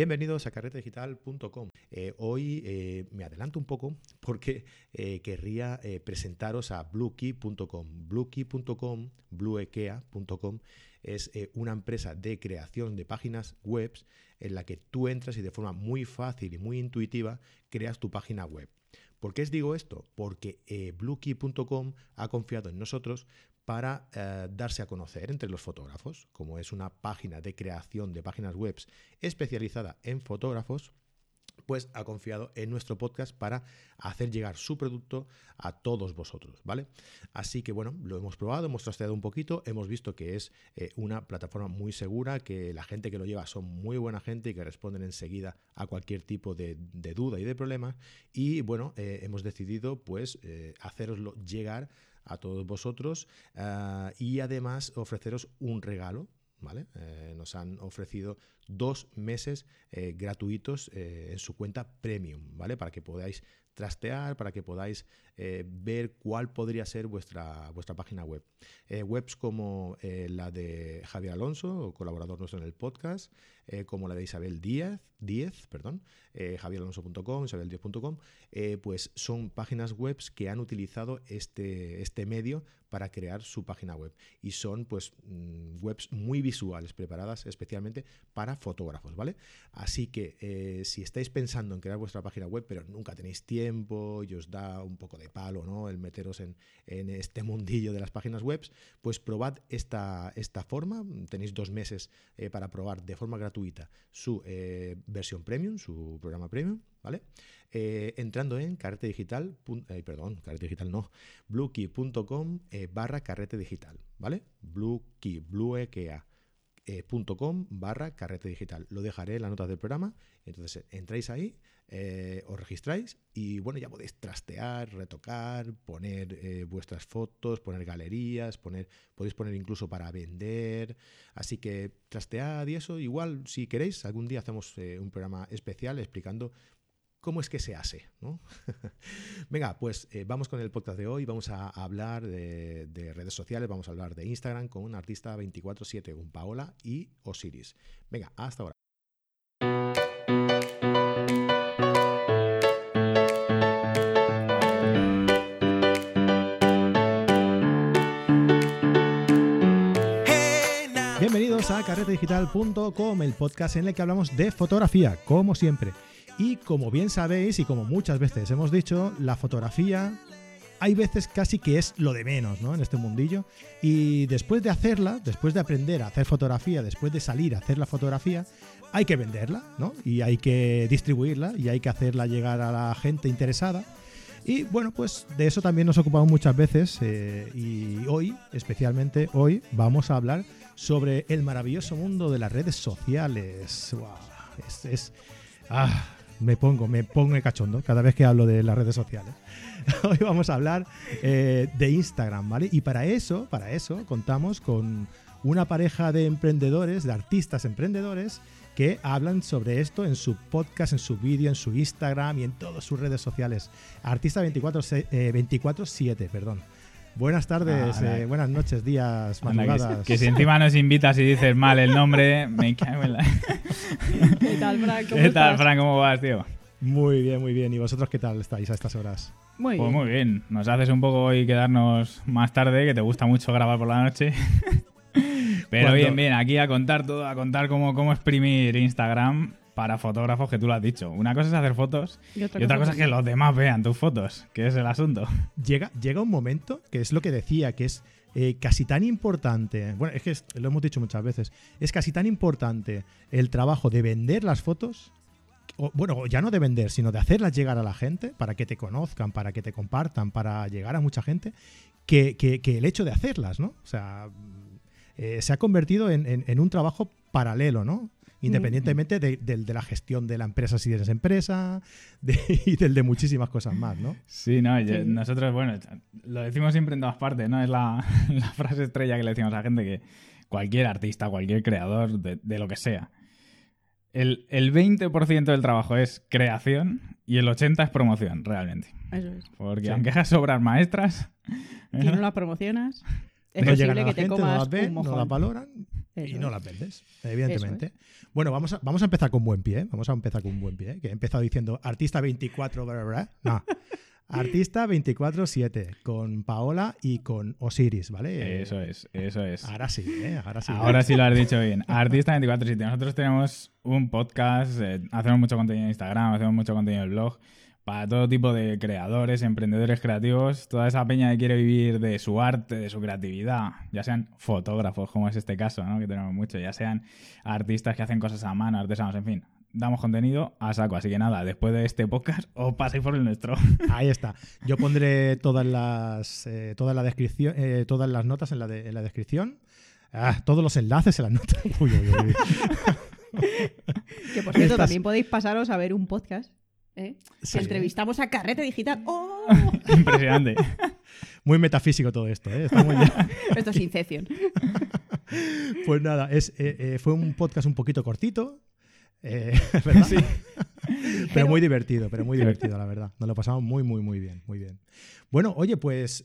Bienvenidos a carretedigital.com. Eh, hoy eh, me adelanto un poco porque eh, querría presentaros a bluekey.com. Bluekey.com, bluekea.com es una empresa de creación de páginas web en la que tú entras y de forma muy fácil y muy intuitiva creas tu página web. ¿Por qué os digo esto? Porque bluekey.com ha confiado en nosotros para eh, darse a conocer entre los fotógrafos, como es una página de creación de páginas web especializada en fotógrafos, pues ha confiado en nuestro podcast para hacer llegar su producto a todos vosotros, ¿vale? Así que bueno, lo hemos probado, hemos trasteado un poquito, hemos visto que es eh, una plataforma muy segura, que la gente que lo lleva son muy buena gente y que responden enseguida a cualquier tipo de, duda y de problema. Y bueno, eh, hemos decidido pues haceroslo llegar a todos vosotros ah, y además ofreceros un regalo. ¿Vale? Eh, nos han ofrecido dos meses eh, gratuitos eh, en su cuenta premium, ¿vale? Para que podáis trastear, para que podáis ver cuál podría ser vuestra, vuestra página web. webs como la de Javier Alonso, colaborador nuestro en el podcast, como la de Isabel Díaz, Díez, perdón, javieralonso.com, isabel10.com, pues son páginas web que han utilizado este, este medio para crear su página web. Y son pues mm, webs muy visuales, preparadas especialmente para fotógrafos, ¿vale? Así que eh, si estáis pensando en crear vuestra página web, pero nunca tenéis tiempo y os da un poco de ¿no? El meteros en, este mundillo de las páginas web, pues probad esta, esta forma. Tenéis dos meses eh, para probar de forma gratuita su eh, versión premium, su programa premium, ¿vale? entrando en carrete digital, perdón, carrete digital no, bluekey.com barra carrete digital, ¿vale? Bluekey, bluekea eh, .com barra carrete digital. Lo dejaré en las notas del programa. Entonces entráis ahí, eh, os registráis y bueno, ya podéis trastear, retocar, poner eh, vuestras fotos, poner galerías, poner, podéis poner incluso para vender. Así que trastead y eso. Igual, si queréis, algún día hacemos un programa especial explicando cómo es que se hace. ¿no? Venga, pues eh, vamos con el podcast de hoy. Vamos a, hablar de, redes sociales, vamos a hablar de Instagram con un artista 24-7, un Paola y Osiris. Venga, hasta ahora. carretedigital.com, el podcast en el que hablamos de fotografía, como siempre. Y como bien sabéis y como muchas veces hemos dicho, la fotografía hay veces casi que es lo de menos ¿no? en este mundillo. Y después de hacerla, después de aprender a hacer fotografía, después de salir a hacer la fotografía, hay que venderla, ¿no? Y hay que distribuirla y hay que hacerla llegar a la gente interesada. Y bueno, pues de eso también nos ocupamos muchas veces eh, y hoy, especialmente hoy, vamos a hablar sobre el maravilloso mundo de las redes sociales. Wow, es, ah, me pongo, me pongo cachondo cada vez que hablo de las redes sociales. Hoy vamos a hablar eh, de Instagram, ¿vale? Y para eso, para eso, contamos con una pareja de emprendedores, de artistas emprendedores, que hablan sobre esto en su podcast, en su vídeo, en su Instagram y en todas sus redes sociales. Artista 24-7, perdón. Buenas tardes, ah, eh, buenas noches, días, madrugadas. Que, si encima nos invitas y dices mal el nombre, me cago en la... ¿Qué tal, Frank? ¿Cómo ¿Qué tal, Frank? ¿Cómo vas, tío? Muy bien, muy bien. ¿Y vosotros qué tal estáis a estas horas? Muy pues bien. Pues muy bien. Nos haces un poco hoy quedarnos más tarde, que te gusta mucho grabar por la noche. Pero bien, bien, aquí a contar todo, a contar cómo, cómo exprimir Instagram para fotógrafos que tú lo has dicho. Una cosa es hacer fotos y otra, cosa, es que los demás vean tus fotos, que es el asunto. Llega, llega un momento, que es lo que decía, que es eh, casi tan importante, bueno, es que lo hemos dicho muchas veces, es casi tan importante el trabajo de vender las fotos, o, bueno, ya no de vender, sino de hacerlas llegar a la gente, para que te conozcan, para que te compartan, para llegar a mucha gente, que, el hecho de hacerlas, ¿no? O sea, eh, se ha convertido en, en un trabajo paralelo, ¿no? Independientemente de, la gestión de la empresa si eres empresa y del de muchísimas cosas más, ¿no? Sí, no, nosotros, bueno, lo decimos siempre en todas partes, ¿no? Es la, frase estrella que le decimos a la gente que cualquier artista, cualquier creador de, lo que sea, el, el 20% del trabajo es creación y el 80% es promoción, realmente. Eso es. Porque aunque hagas obras maestras... Si no las promocionas... es no llegan posible a la que te gente, no las ven, un no mojón. las valoran y no las vendes, evidentemente. Bueno, vamos a, vamos a empezar con buen pie. ¿eh? Vamos a empezar con buen pie. ¿eh? Que he empezado diciendo artista 24, bla, bla, bla. No. Artista 24-7, con Paola y con Osiris, ¿vale? Eso es, eso es. Ahora sí, ¿eh? Ahora sí. Ahora sí lo has dicho bien. Artista 24 Nosotros tenemos un podcast, eh, hacemos mucho contenido en Instagram, hacemos mucho contenido en el blog para todo tipo de creadores, emprendedores creativos, toda esa peña que quiere vivir de su arte, de su creatividad, ya sean fotógrafos, como es este caso, ¿no? que tenemos mucho, ya sean artistas que hacen cosas a mano, artesanos, en fin. Damos contenido a saco, así que nada, después de este podcast os pasáis por el nuestro. Ahí está. Yo pondré todas las eh, toda la descripción, eh, todas las notas en la, de- en la descripción. Ah, todos los enlaces en las notas. Uy, uy, uy. Que por cierto, Estas- también podéis pasaros a ver un podcast. ¿Eh? Sí. Entrevistamos a Carrete Digital. ¡Oh! Impresionante. Muy metafísico todo esto, ¿eh? Estamos ya- Esto es Inception. Pues nada, es, eh, eh, fue un podcast un poquito cortito. eh. Pero muy divertido, pero muy divertido, la verdad. Nos lo pasamos muy, muy, muy bien, muy bien. Bueno, oye, pues,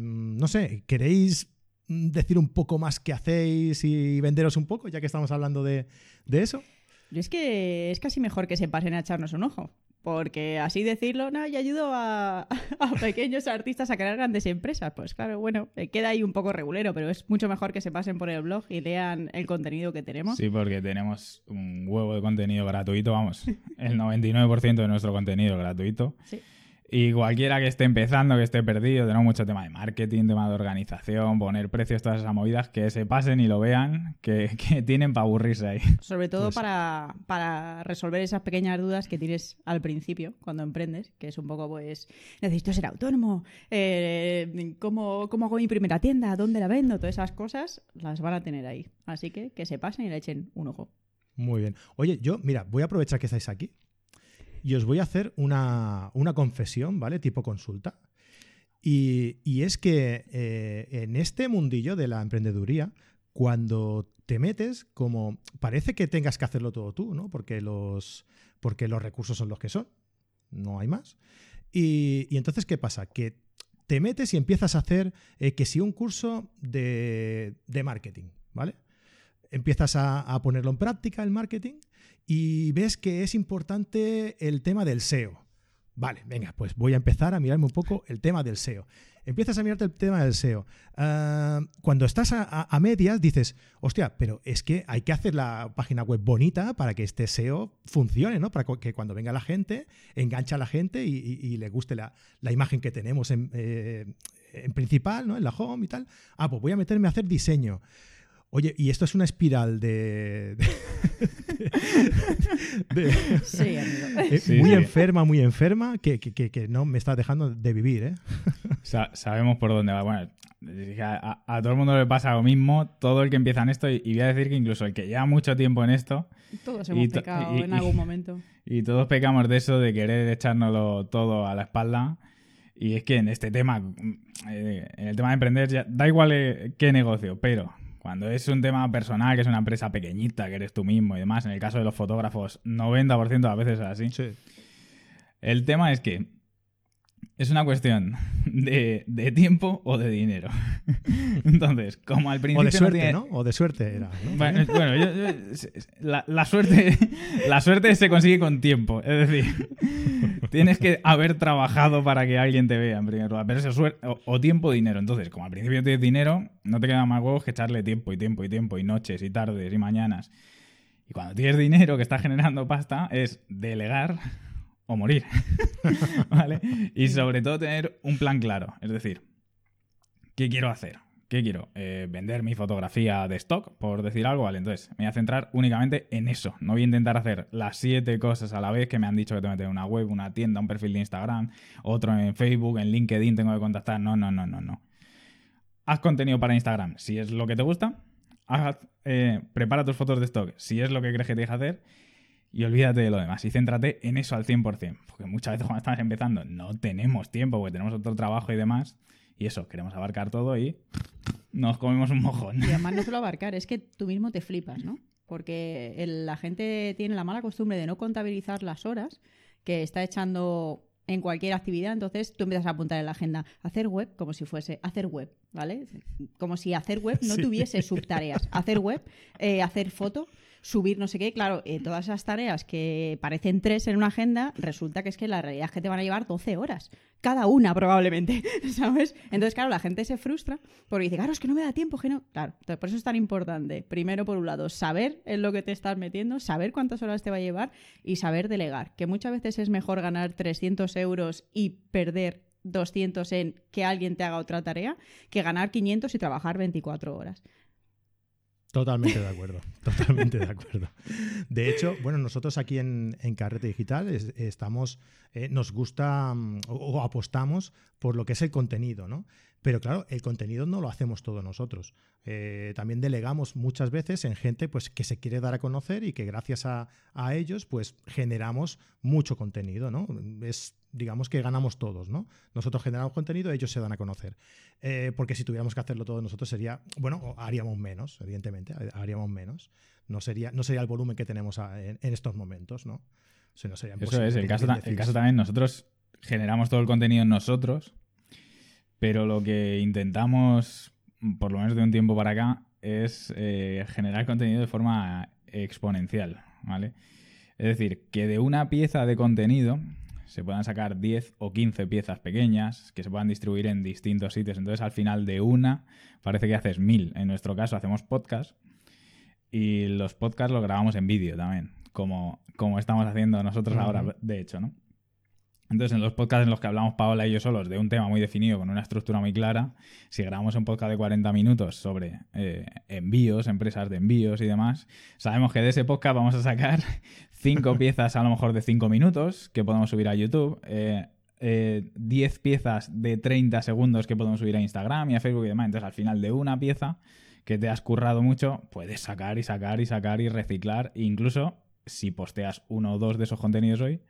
no sé, ¿queréis decir un poco más qué hacéis y venderos un poco, ya que estamos hablando de, de eso? Yo es que es casi mejor que se pasen a echarnos un ojo. Porque así decirlo, no, yo ayudo a, a pequeños artistas a crear grandes empresas. Pues claro, bueno, eh, queda ahí un poco regulero, pero es mucho mejor que se pasen por el blog y lean el contenido que tenemos. Sí, porque tenemos un huevo de contenido gratuito, vamos, el 99% de nuestro contenido gratuito. Sí. Y cualquiera que esté empezando, que esté perdido, tenemos mucho tema de marketing, tema de organización, poner precios, todas esas movidas, que se pasen y lo vean, que, que tienen para aburrirse ahí. Sobre todo Pues- para, para resolver esas pequeñas dudas que tienes al principio, cuando emprendes, que es un poco, pues, necesito ser autónomo, eh, ¿cómo, ¿cómo hago mi primera tienda? ¿Dónde la vendo? Todas esas cosas las van a tener ahí. Así que que se pasen y le echen un ojo. Muy bien. Oye, yo, mira, voy a aprovechar que estáis aquí y os voy a hacer una, una confesión, ¿vale? Tipo consulta. Y, y es que eh, en este mundillo de la emprendeduría, cuando te metes, como parece que tengas que hacerlo todo tú, ¿no? Porque los, porque los recursos son los que son, no hay más. Y, y entonces, ¿qué pasa? Que te metes y empiezas a hacer eh, que si un curso de, de marketing, ¿vale? Empiezas a, a ponerlo en práctica, el marketing, y ves que es importante el tema del SEO. Vale, venga, pues voy a empezar a mirarme un poco el tema del SEO. Empiezas a mirarte el tema del SEO. Ah, cuando estás a, medias dices, hostia, pero es que hay que hacer la página web bonita para que este SEO funcione, ¿no? Para que cuando venga la gente, engancha a la gente y le guste la, la imagen que tenemos en, eh, en principal, ¿no? En la home y tal. Ah, pues voy a meterme a hacer diseño. Oye, y esto es una espiral de. de- de- Sí, amigo. eh, Sí, muy sí. enferma, muy enferma, que, que- que- que no me está dejando de vivir, ¿eh? Sa- sabemos por dónde va. Bueno, a, a- a todo el mundo le pasa lo mismo, todo el que empieza en esto, y, y voy a decir que incluso el que lleva mucho tiempo en esto, Todos hemos to- pecado y- en y- algún momento. Y todos pecamos de eso, de querer echárnoslo todo a la espalda. Y es que en este tema, mm, eh, en el tema de emprender, ya, da igual eh, qué negocio, pero cuando es un tema personal, que es una empresa pequeñita, que eres tú mismo y demás, en el caso de los fotógrafos, 90% de las veces es así. Sí. El tema es que es una cuestión de, de tiempo o de dinero. Entonces, como al principio O de no suerte, tiene- ¿no? O de suerte era. ¿no? bueno, bueno, yo- yo- la, la suerte, la suerte se consigue con tiempo. Es decir, tienes que haber trabajado para que alguien te vea en primer lugar. Pero eso es suerte, o, tiempo o dinero. Entonces, como al principio tienes dinero, no te quedan más huevos que echarle tiempo y tiempo y tiempo y noches y tardes y mañanas. Y cuando tienes dinero que está generando pasta, es delegar o morir. ¿Vale? Y sobre todo tener un plan claro. Es decir, ¿qué quiero hacer? ¿Qué quiero? Eh, vender mi fotografía de stock, por decir algo, ¿vale? Entonces, me voy a centrar únicamente en eso. No voy a intentar hacer las siete cosas a la vez que me han dicho que tengo que tener una web, una tienda, un perfil de Instagram, otro en Facebook, en LinkedIn tengo que contactar. No, no, no, no, no. Haz contenido para Instagram si es lo que te gusta. Haz, eh, prepara tus fotos de stock si es lo que crees que tienes que hacer. Y olvídate de lo demás y céntrate en eso al 100%. Porque muchas veces cuando estamos empezando no tenemos tiempo porque tenemos otro trabajo y demás. Y eso, queremos abarcar todo y nos comemos un mojón. Y además no solo abarcar, es que tú mismo te flipas, ¿no? Porque el- la gente tiene la mala costumbre de no contabilizar las horas que está echando en cualquier actividad, entonces tú empiezas a apuntar en la agenda hacer web como si fuese hacer web. ¿vale? Como si hacer web no tuviese subtareas. Hacer web, eh, hacer foto, subir no sé qué. Claro, eh, todas esas tareas que parecen tres en una agenda, resulta que es que la realidad es que te van a llevar 12 horas. Cada una, probablemente, ¿sabes? Entonces, claro, la gente se frustra porque dice, claro, es que no me da tiempo, que no. Claro, por eso es tan importante, primero, por un lado, saber en lo que te estás metiendo, saber cuántas horas te va a llevar y saber delegar. Que muchas veces es mejor ganar 300 euros y perder 200 en que alguien te haga otra tarea que ganar 500 y trabajar 24 horas. Totalmente de acuerdo, totalmente de acuerdo. De hecho, bueno, nosotros aquí en, Carrete Digital estamos, eh, nos gusta mm, o, apostamos por lo que es el contenido, ¿no? Pero claro, el contenido no lo hacemos todos nosotros. Eh, también delegamos muchas veces en gente pues, que se quiere dar a conocer y que gracias a, ellos pues generamos mucho contenido, ¿no? Es, digamos que ganamos todos, ¿no? Nosotros generamos contenido, ellos se dan a conocer. Eh, porque si tuviéramos que hacerlo todos nosotros sería, bueno, haríamos menos, evidentemente, haríamos menos. No sería, no sería el volumen que tenemos en, estos momentos, ¿no? Eso es, el caso, el caso también, nosotros generamos todo el contenido nosotros, pero lo que intentamos, por lo menos de un tiempo para acá, es eh, generar contenido de forma exponencial, ¿vale? Es decir, que de una pieza de contenido se puedan sacar 10 o 15 piezas pequeñas que se puedan distribuir en distintos sitios. Entonces, al final de una, parece que haces mil. En nuestro caso, hacemos podcast y los podcasts los grabamos en vídeo también, como, como estamos haciendo nosotros ahora, de hecho, ¿no? Entonces, en los podcasts en los que hablamos Paola y yo solos de un tema muy definido, con una estructura muy clara, si grabamos un podcast de 40 minutos sobre eh, envíos, empresas de envíos y demás, sabemos que de ese podcast vamos a sacar cinco piezas a lo mejor de 5 minutos que podemos subir a YouTube, 10 eh, eh, piezas de 30 segundos que podemos subir a Instagram y a Facebook y demás. Entonces, al final de una pieza que te has currado mucho, puedes sacar y sacar y sacar y reciclar. E incluso si posteas uno o dos de esos contenidos hoy,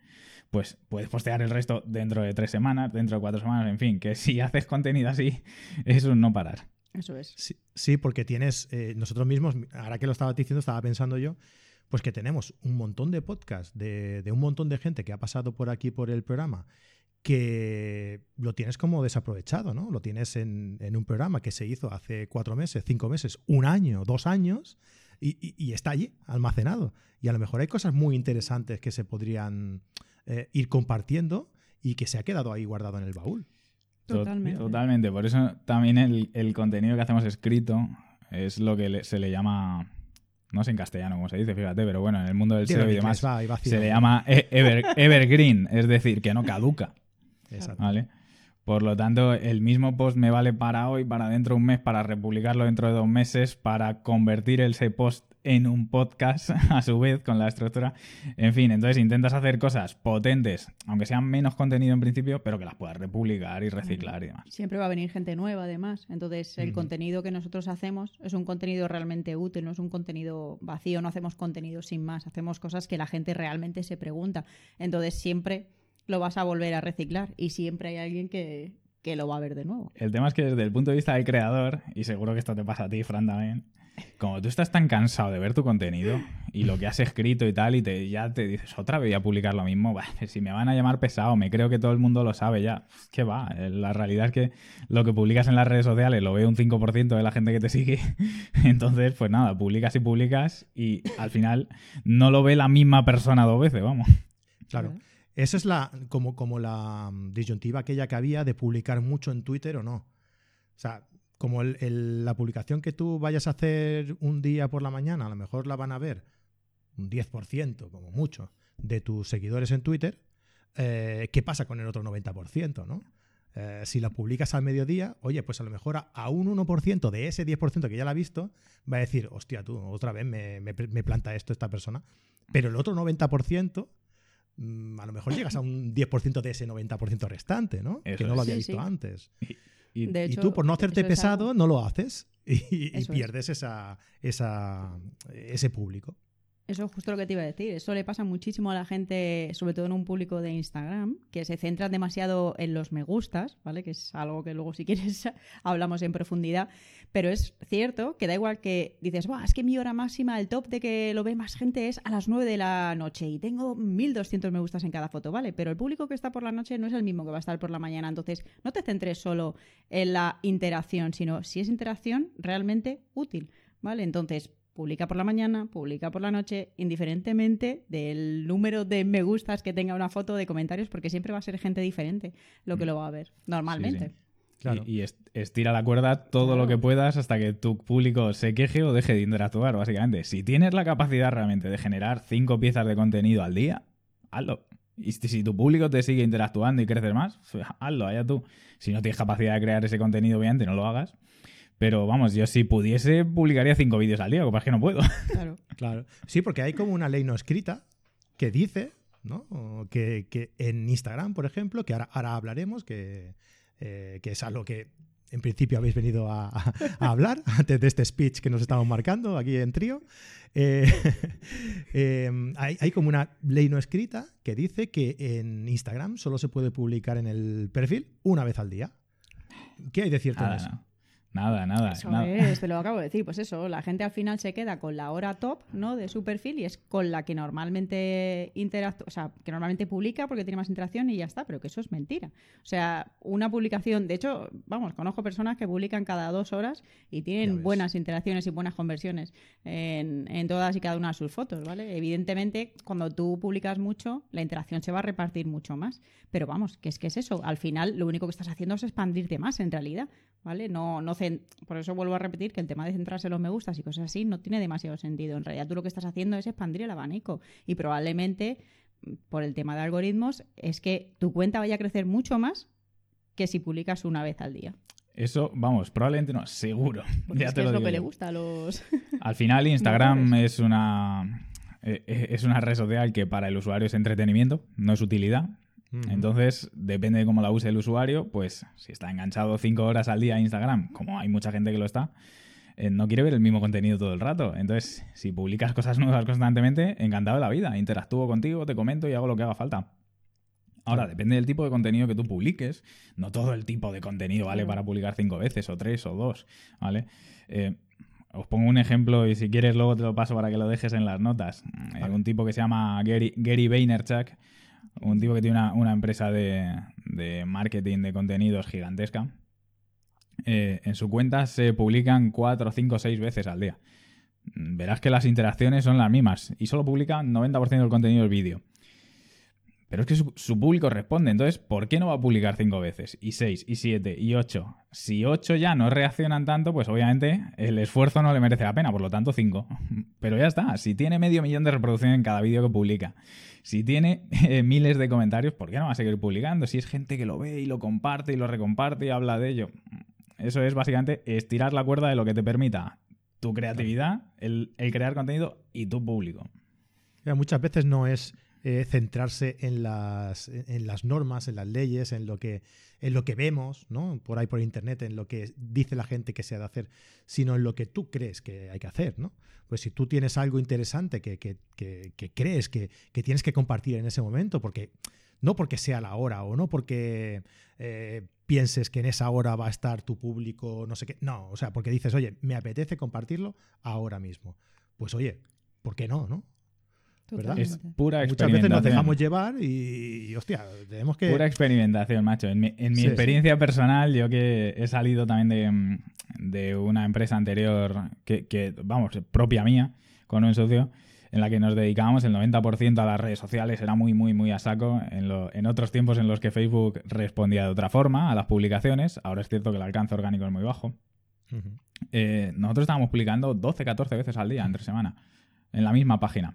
pues puedes postear el resto dentro de tres semanas, dentro de cuatro semanas, en fin, que si haces contenido así, es un no parar. Eso es. Sí, porque tienes, eh, nosotros mismos, ahora que lo estaba diciendo, estaba pensando yo, pues que tenemos un montón de podcasts de, un montón de gente que ha pasado por aquí por el programa que lo tienes como desaprovechado, ¿no? Lo tienes en, un programa que se hizo hace cuatro meses, cinco meses, un año, dos años, y, está allí, almacenado. Y a lo mejor hay cosas muy interesantes que se podrían eh, ir compartiendo y que se ha quedado ahí guardado en el baúl. Totalmente. Totalmente. Por eso también el, contenido que hacemos escrito es lo que se le llama. No sé en castellano cómo se dice, fíjate, pero bueno, en el mundo del SEO y demás se le llama e, evergreen, es decir, que no caduca. Exacto. ¿Vale? Por lo tanto, el mismo post me vale para hoy, para dentro de un mes, para republicarlo dentro de dos meses, para convertir ese post en un podcast a su vez con la estructura. En fin, entonces intentas hacer cosas potentes, aunque sean menos contenido en principio, pero que las puedas republicar y reciclar y demás. Siempre va a venir gente nueva además. Entonces el contenido que nosotros hacemos es un contenido realmente útil, no es un contenido vacío, no hacemos contenido sin más, hacemos cosas que la gente realmente se pregunta. Entonces siempre lo vas a volver a reciclar y siempre hay alguien que, lo va a ver de nuevo. El tema es que desde el punto de vista del creador, y seguro que esto te pasa a ti, Fran, también, como tú estás tan cansado de ver tu contenido y lo que has escrito y tal, y te, ya te dices, otra vez voy a publicar lo mismo, si me van a llamar pesado, me creo que todo el mundo lo sabe ya. ¿Qué va? Eh, la realidad es que lo que publicas en las redes sociales lo ve un 5% de la gente que te sigue. Entonces, pues nada, publicas y publicas y al final no lo ve la misma persona dos veces, vamos. Claro. Esa es la, como, como la mm, disyuntiva aquella que había de publicar mucho en Twitter o no. O sea, como la publicación que tú vayas a hacer un día por la mañana, a lo mejor la van a ver un 10%, como mucho, de tus seguidores en Twitter, eh, ¿qué pasa con el otro 90%? ¿no? Eh, si la publicas al mediodía, oye, pues a lo mejor a, un 1% de ese 10% que ya la ha visto, va a decir, hostia, tú, otra vez me, me, planta esto esta persona. Pero el otro 90% Mm, a lo mejor llegas a un 10% de ese 90% restante, ¿no? que no lo había visto antes. Y, tú, por no hacerte pesado, no lo haces y, pierdes esa, esa, ese público. Eso es justo lo que te iba a decir. Eso le pasa muchísimo a la gente, sobre todo en un público de Instagram, que se centran demasiado en los me gustas, ¿vale? Que es algo que luego, si quieres, hablamos en profundidad. Pero es cierto que da igual que dices, es que mi hora máxima, el top de que lo ve más gente es a las 9 de la noche y tengo 1200 me gustas en cada foto, ¿vale? Pero el público que está por la noche no es el mismo que va a estar por la mañana. Entonces, no te centres solo en la interacción, sino si es interacción realmente útil, ¿vale? Entonces, publica por la mañana, publica por la noche, indiferentemente del número de me gustas que tenga una foto de comentarios, porque siempre va a ser gente diferente lo que mm. lo va a ver, normalmente. Claro. Y, estira la cuerda todo lo que puedas hasta que tu público se queje o deje de interactuar, básicamente. Si tienes la capacidad realmente de generar cinco piezas de contenido al día, hazlo. Y si tu público te sigue interactuando y creces más, pues hazlo, allá tú. Si no tienes capacidad de crear ese contenido, obviamente no lo hagas. Pero vamos, yo si pudiese publicaría cinco vídeos al día, lo que pasa es que no puedo. Claro. claro. Sí, porque hay como una ley no escrita que dice, ¿no? Que, que en Instagram, por ejemplo, que ahora, ahora hablaremos, que, eh, que es algo que en principio habéis venido a, hablar antes de este speech que nos estamos marcando aquí en trío. Eh, em, hay, hay, como una ley no escrita que dice que en Instagram solo se puede publicar en el perfil una vez al día. ¿Qué hay de cierto en eso? Nada, nada. Eso nada. es, te lo acabo de decir. Pues eso, la gente al final se queda con la hora top ¿no? de su perfil y es con la que normalmente interactúa, o sea, que normalmente publica porque tiene más interacción y ya está, pero que eso es mentira. O sea, una publicación, de hecho, vamos, conozco personas que publican cada dos horas y tienen buenas interacciones y buenas conversiones en, en, todas y cada una de sus fotos, ¿vale? Evidentemente, cuando tú publicas mucho, la interacción se va a repartir mucho más. Pero vamos, que es que es eso. Al final, lo único que estás haciendo es expandirte más, en realidad. ¿Vale? No, no por eso vuelvo a repetir que el tema de centrarse en los me gustas y cosas así no tiene demasiado sentido. En realidad tú lo que estás haciendo es expandir el abanico y probablemente por el tema de algoritmos es que tu cuenta vaya a crecer mucho más que si publicas una vez al día. Eso, vamos, probablemente no, seguro. ya es, lo, que le gusta a los. Al final, Instagram es una. Eh, es una red social que para el usuario es entretenimiento, no es utilidad. Entonces, depende de cómo la use el usuario, pues si está enganchado cinco horas al día a Instagram, como hay mucha gente que lo está, eh, no quiere ver el mismo contenido todo el rato. Entonces, si publicas cosas nuevas constantemente, encantado de la vida. Interactúo contigo, te comento y hago lo que haga falta. Ahora, depende del tipo de contenido que tú publiques. No todo el tipo de contenido vale para publicar cinco veces, o tres, o dos, ¿vale? Eh, os pongo un ejemplo y si quieres luego te lo paso para que lo dejes en las notas. Hay Un tipo que se llama Gary, Gary Vaynerchuk un tipo que tiene una, empresa de, marketing de contenidos gigantesca. Eh, en su cuenta se publican 4, 5, 6 veces al día. Verás que las interacciones son las mismas y solo publican 90% del contenido del vídeo. Pero es que su, público responde, entonces, ¿por qué no va a publicar 5 veces? Y 6, y 7, y 8. Si 8 ya no reaccionan tanto, pues obviamente el esfuerzo no le merece la pena, por lo tanto 5. Pero ya está, si tiene medio millón de reproducciones en cada vídeo que publica, si tiene eh, miles de comentarios, ¿por qué no va a seguir publicando? Si es gente que lo ve y lo comparte y lo recomparte y habla de ello. Eso es básicamente estirar la cuerda de lo que te permita tu creatividad, el, crear contenido y tu público. muchas veces no es eh, centrarse en las, en las normas, en las leyes, en lo que, en lo que vemos, ¿no? Por ahí por internet, en lo que dice la gente que se ha de hacer, sino en lo que tú crees que hay que hacer, ¿no? pues si tú tienes algo interesante que, crees que, tienes que compartir en ese momento, porque no porque sea la hora o no porque eh, pienses que en esa hora va a estar tu público, no sé qué, no, o sea, porque dices, oye, me apetece compartirlo ahora mismo. Pues oye, ¿por qué no, no? Es pura experimentación. Muchas veces nos dejamos llevar y, hostia, tenemos que... Pura experimentación, macho. En mi, experiencia personal, yo que he salido también de, una empresa anterior, que, vamos, propia mía, con un socio, en la que nos dedicábamos el 90% a las redes sociales, era muy, muy, muy a saco. En, en otros tiempos en los que Facebook respondía de otra forma a las publicaciones, ahora es cierto que el alcance orgánico es muy bajo. Eh, nosotros estábamos publicando 12, 14 veces al día, entre semana, en la misma página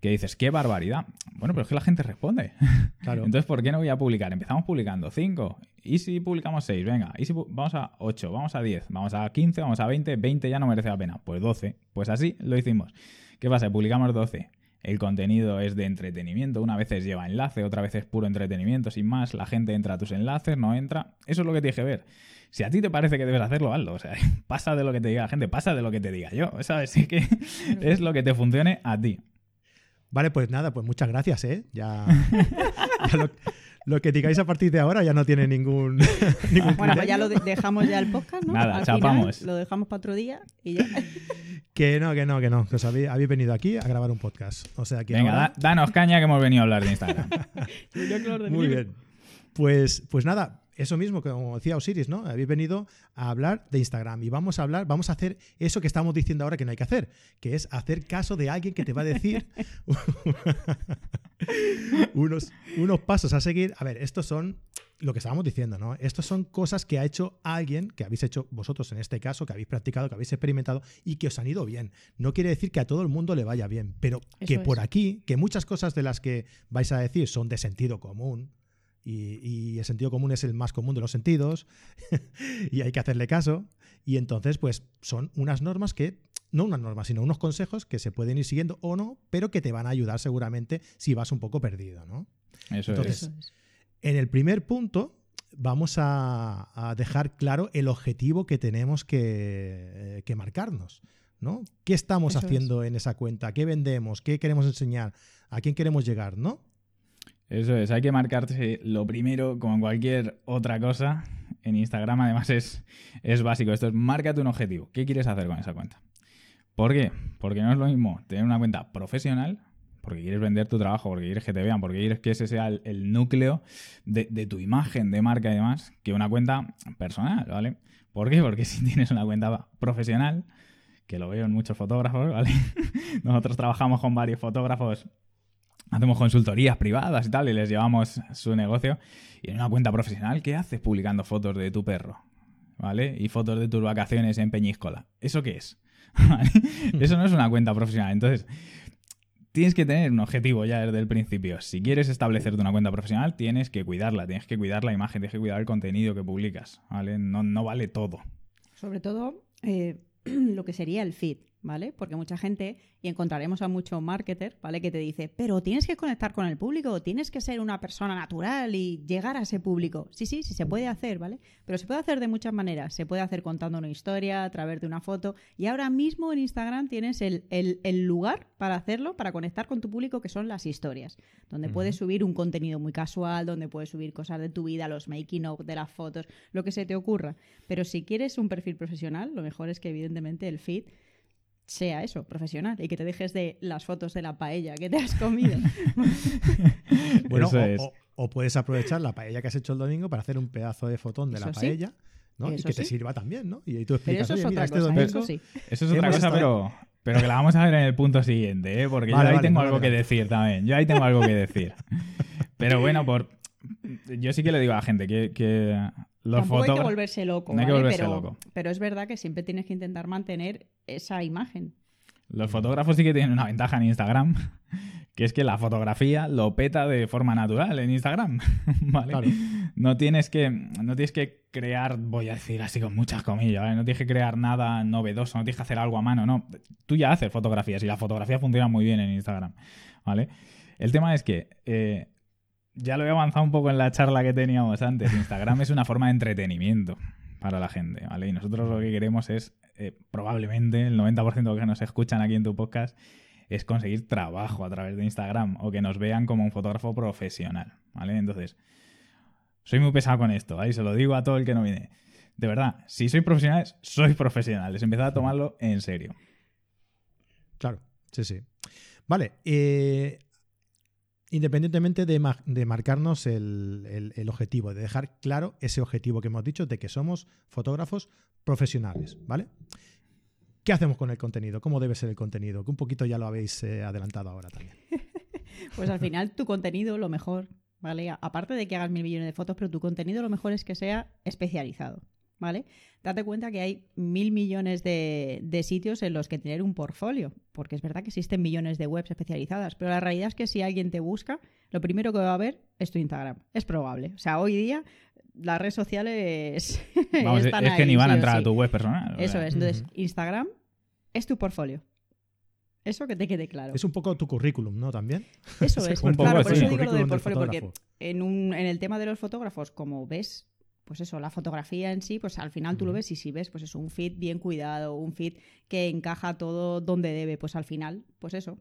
que dices, qué barbaridad. Bueno, pero es que la gente responde. Claro. Entonces, ¿por qué no voy a publicar? Empezamos publicando 5. ¿Y si publicamos 6? Venga. ¿Y si vamos a 8? Vamos a 10. Vamos a 15. Vamos a 20. 20 ya no merece la pena. Pues 12. Pues así lo hicimos. ¿Qué pasa? Publicamos 12. El contenido es de entretenimiento. Una vez lleva enlace, otra vez es puro entretenimiento, sin más. La gente entra a tus enlaces, no entra. Eso es lo que tienes que ver. Si a ti te parece que debes hacerlo, hazlo. O sea, pasa de lo que te diga la gente, pasa de lo que te diga yo. ¿Sabes? Sí que es lo que te funcione a ti. Vale, pues nada, pues muchas gracias, ¿eh? Ya, ya lo, lo, que digáis a partir de ahora ya no tiene ningún. ningún bueno, pues ya lo de dejamos ya el podcast, ¿no? Nada, Al chapamos. Final, lo dejamos para otro día y ya. que no, que no, que no. Que os habéis, habéis, venido aquí a grabar un podcast. O sea que. Venga, ahora... da, danos caña que hemos venido a hablar de Instagram. Muy bien. Pues, pues nada, eso mismo, como decía Osiris, ¿no? Habéis venido a hablar de Instagram y vamos a hablar, vamos a hacer eso que estamos diciendo ahora que no hay que hacer, que es hacer caso de alguien que te va a decir unos, unos pasos a seguir. A ver, estos son lo que estábamos diciendo, ¿no? Estos son cosas que ha hecho alguien, que habéis hecho vosotros en este caso, que habéis practicado, que habéis experimentado y que os han ido bien. No quiere decir que a todo el mundo le vaya bien, pero Eso que es. por aquí, que muchas cosas de las que vais a decir son de sentido común, y, y, el sentido común es el más común de los sentidos y hay que hacerle caso. Y entonces, pues son unas normas que, no unas normas, sino unos consejos que se pueden ir siguiendo o no, pero que te van a ayudar seguramente si vas un poco perdido, ¿no? Eso Entonces, es. Eso es. En el primer punto vamos a, a dejar claro el objetivo que tenemos que, eh, que marcarnos. ¿no? ¿Qué estamos Eso haciendo en esa cuenta? ¿Qué vendemos? ¿Qué queremos enseñar? ¿A quién queremos llegar? ¿no? Eso es, hay que marcarse lo primero, como en cualquier otra cosa. En Instagram, además, es, es básico. Esto es márcate un objetivo. ¿Qué quieres hacer con esa cuenta? ¿Por qué? Porque no es lo mismo tener una cuenta profesional, porque quieres vender tu trabajo, porque quieres que te vean, porque quieres que ese sea el, núcleo de, de, tu imagen de marca y demás, que una cuenta personal, ¿vale? ¿Por qué? Porque si tienes una cuenta profesional, que lo veo en muchos fotógrafos, ¿vale? Nosotros trabajamos con varios fotógrafos hacemos consultorías privadas y tal y les llevamos su negocio. Y en una cuenta profesional, ¿qué haces publicando fotos de tu perro? ¿Vale? Y fotos de tus vacaciones en Peñíscola. ¿Eso qué es? ¿Vale? Eso no es una cuenta profesional. Entonces, tienes que tener un objetivo ya desde el principio. Si quieres establecerte una cuenta profesional, tienes que cuidarla, tienes que cuidar la imagen, tienes que cuidar el contenido que publicas. ¿Vale? No, no vale todo. Sobre todo eh, lo que sería el feed. ¿Vale? Porque mucha gente, y encontraremos a mucho marketer, ¿vale? Que te dice, pero tienes que conectar con el público, tienes que ser una persona natural y llegar a ese público. Sí, sí, sí se puede hacer, ¿vale? Pero se puede hacer de muchas maneras. Se puede hacer contando una historia, a través de una foto. Y ahora mismo en Instagram tienes el, el, el lugar para hacerlo, para conectar con tu público, que son las historias. Donde uh -huh. puedes subir un contenido muy casual, donde puedes subir cosas de tu vida, los making of de las fotos, lo que se te ocurra. Pero si quieres un perfil profesional, lo mejor es que evidentemente el feed sea eso, profesional, y que te dejes de las fotos de la paella que te has comido. bueno, o, o, o, puedes aprovechar la paella que has hecho el domingo para hacer un pedazo de fotón de eso la sí. paella. ¿no? y que sí. te sirva también, ¿no? Y ahí tú explicas, pero eso es mira, otra este cosa, domingo... eso sí. Eso es otra cosa, estado... pero, pero que la vamos a ver en el punto siguiente, ¿eh? Porque vale, yo ahí vale, tengo vale, algo vale. que decir también. Yo ahí tengo algo que decir. Pero bueno, por yo sí que le digo a la gente que, que los Tampoco hay que volverse loco, No hay que ¿vale? volverse pero, loco. pero es verdad que siempre tienes que intentar mantener esa imagen. Los fotógrafos sí que tienen una ventaja en Instagram, que es que la fotografía lo peta de forma natural en Instagram, ¿vale? Claro. No tienes que no tienes que crear, voy a decir así con muchas comillas, ¿vale? No tienes que crear nada novedoso, no tienes que hacer algo a mano, no. Tú ya haces fotografías y la fotografía funciona muy bien en Instagram, ¿vale? El tema es que eh, ya lo he avanzado un poco en la charla que teníamos antes. Instagram es una forma de entretenimiento para la gente, ¿vale? Y nosotros lo que queremos es, eh, probablemente, el 90% de los que nos escuchan aquí en tu podcast, es conseguir trabajo a través de Instagram o que nos vean como un fotógrafo profesional, ¿vale? Entonces, soy muy pesado con esto, ahí se lo digo a todo el que no viene. De verdad, si sois profesionales, sois profesionales. Empezad a tomarlo en serio. Claro, sí, sí. Vale, eh, independientemente de, ma de marcarnos el, objetivo, de dejar claro ese objetivo que hemos dicho de que somos fotógrafos profesionales, ¿vale? ¿Qué hacemos con el contenido? ¿Cómo debe ser el contenido? Que un poquito ya lo habéis eh, adelantado ahora también. pues al final tu contenido, lo mejor, ¿vale? Aparte de que hagas mil millones de fotos, pero tu contenido lo mejor es que sea especializado. ¿Vale? Date cuenta que hay mil millones de, de, sitios en los que tener un portfolio, porque es verdad que existen millones de webs especializadas, pero la realidad es que si alguien te busca, lo primero que va a ver es tu Instagram. Es probable. O sea, hoy día las redes sociales Vamos, están es ahí, que ni van sí a entrar sí. a tu web personal. Eso ¿verdad? es. Entonces, Instagram es tu portfolio. Eso que te quede claro. Es un poco tu currículum, ¿no? También. Eso es. un claro, poco, por sí. eso digo lo del portfolio, porque en, un, en el tema de los fotógrafos, como ves pues eso, la fotografía en sí, pues al final tú lo ves y si ves, pues es un feed bien cuidado, un feed que encaja todo donde debe, pues al final, pues eso.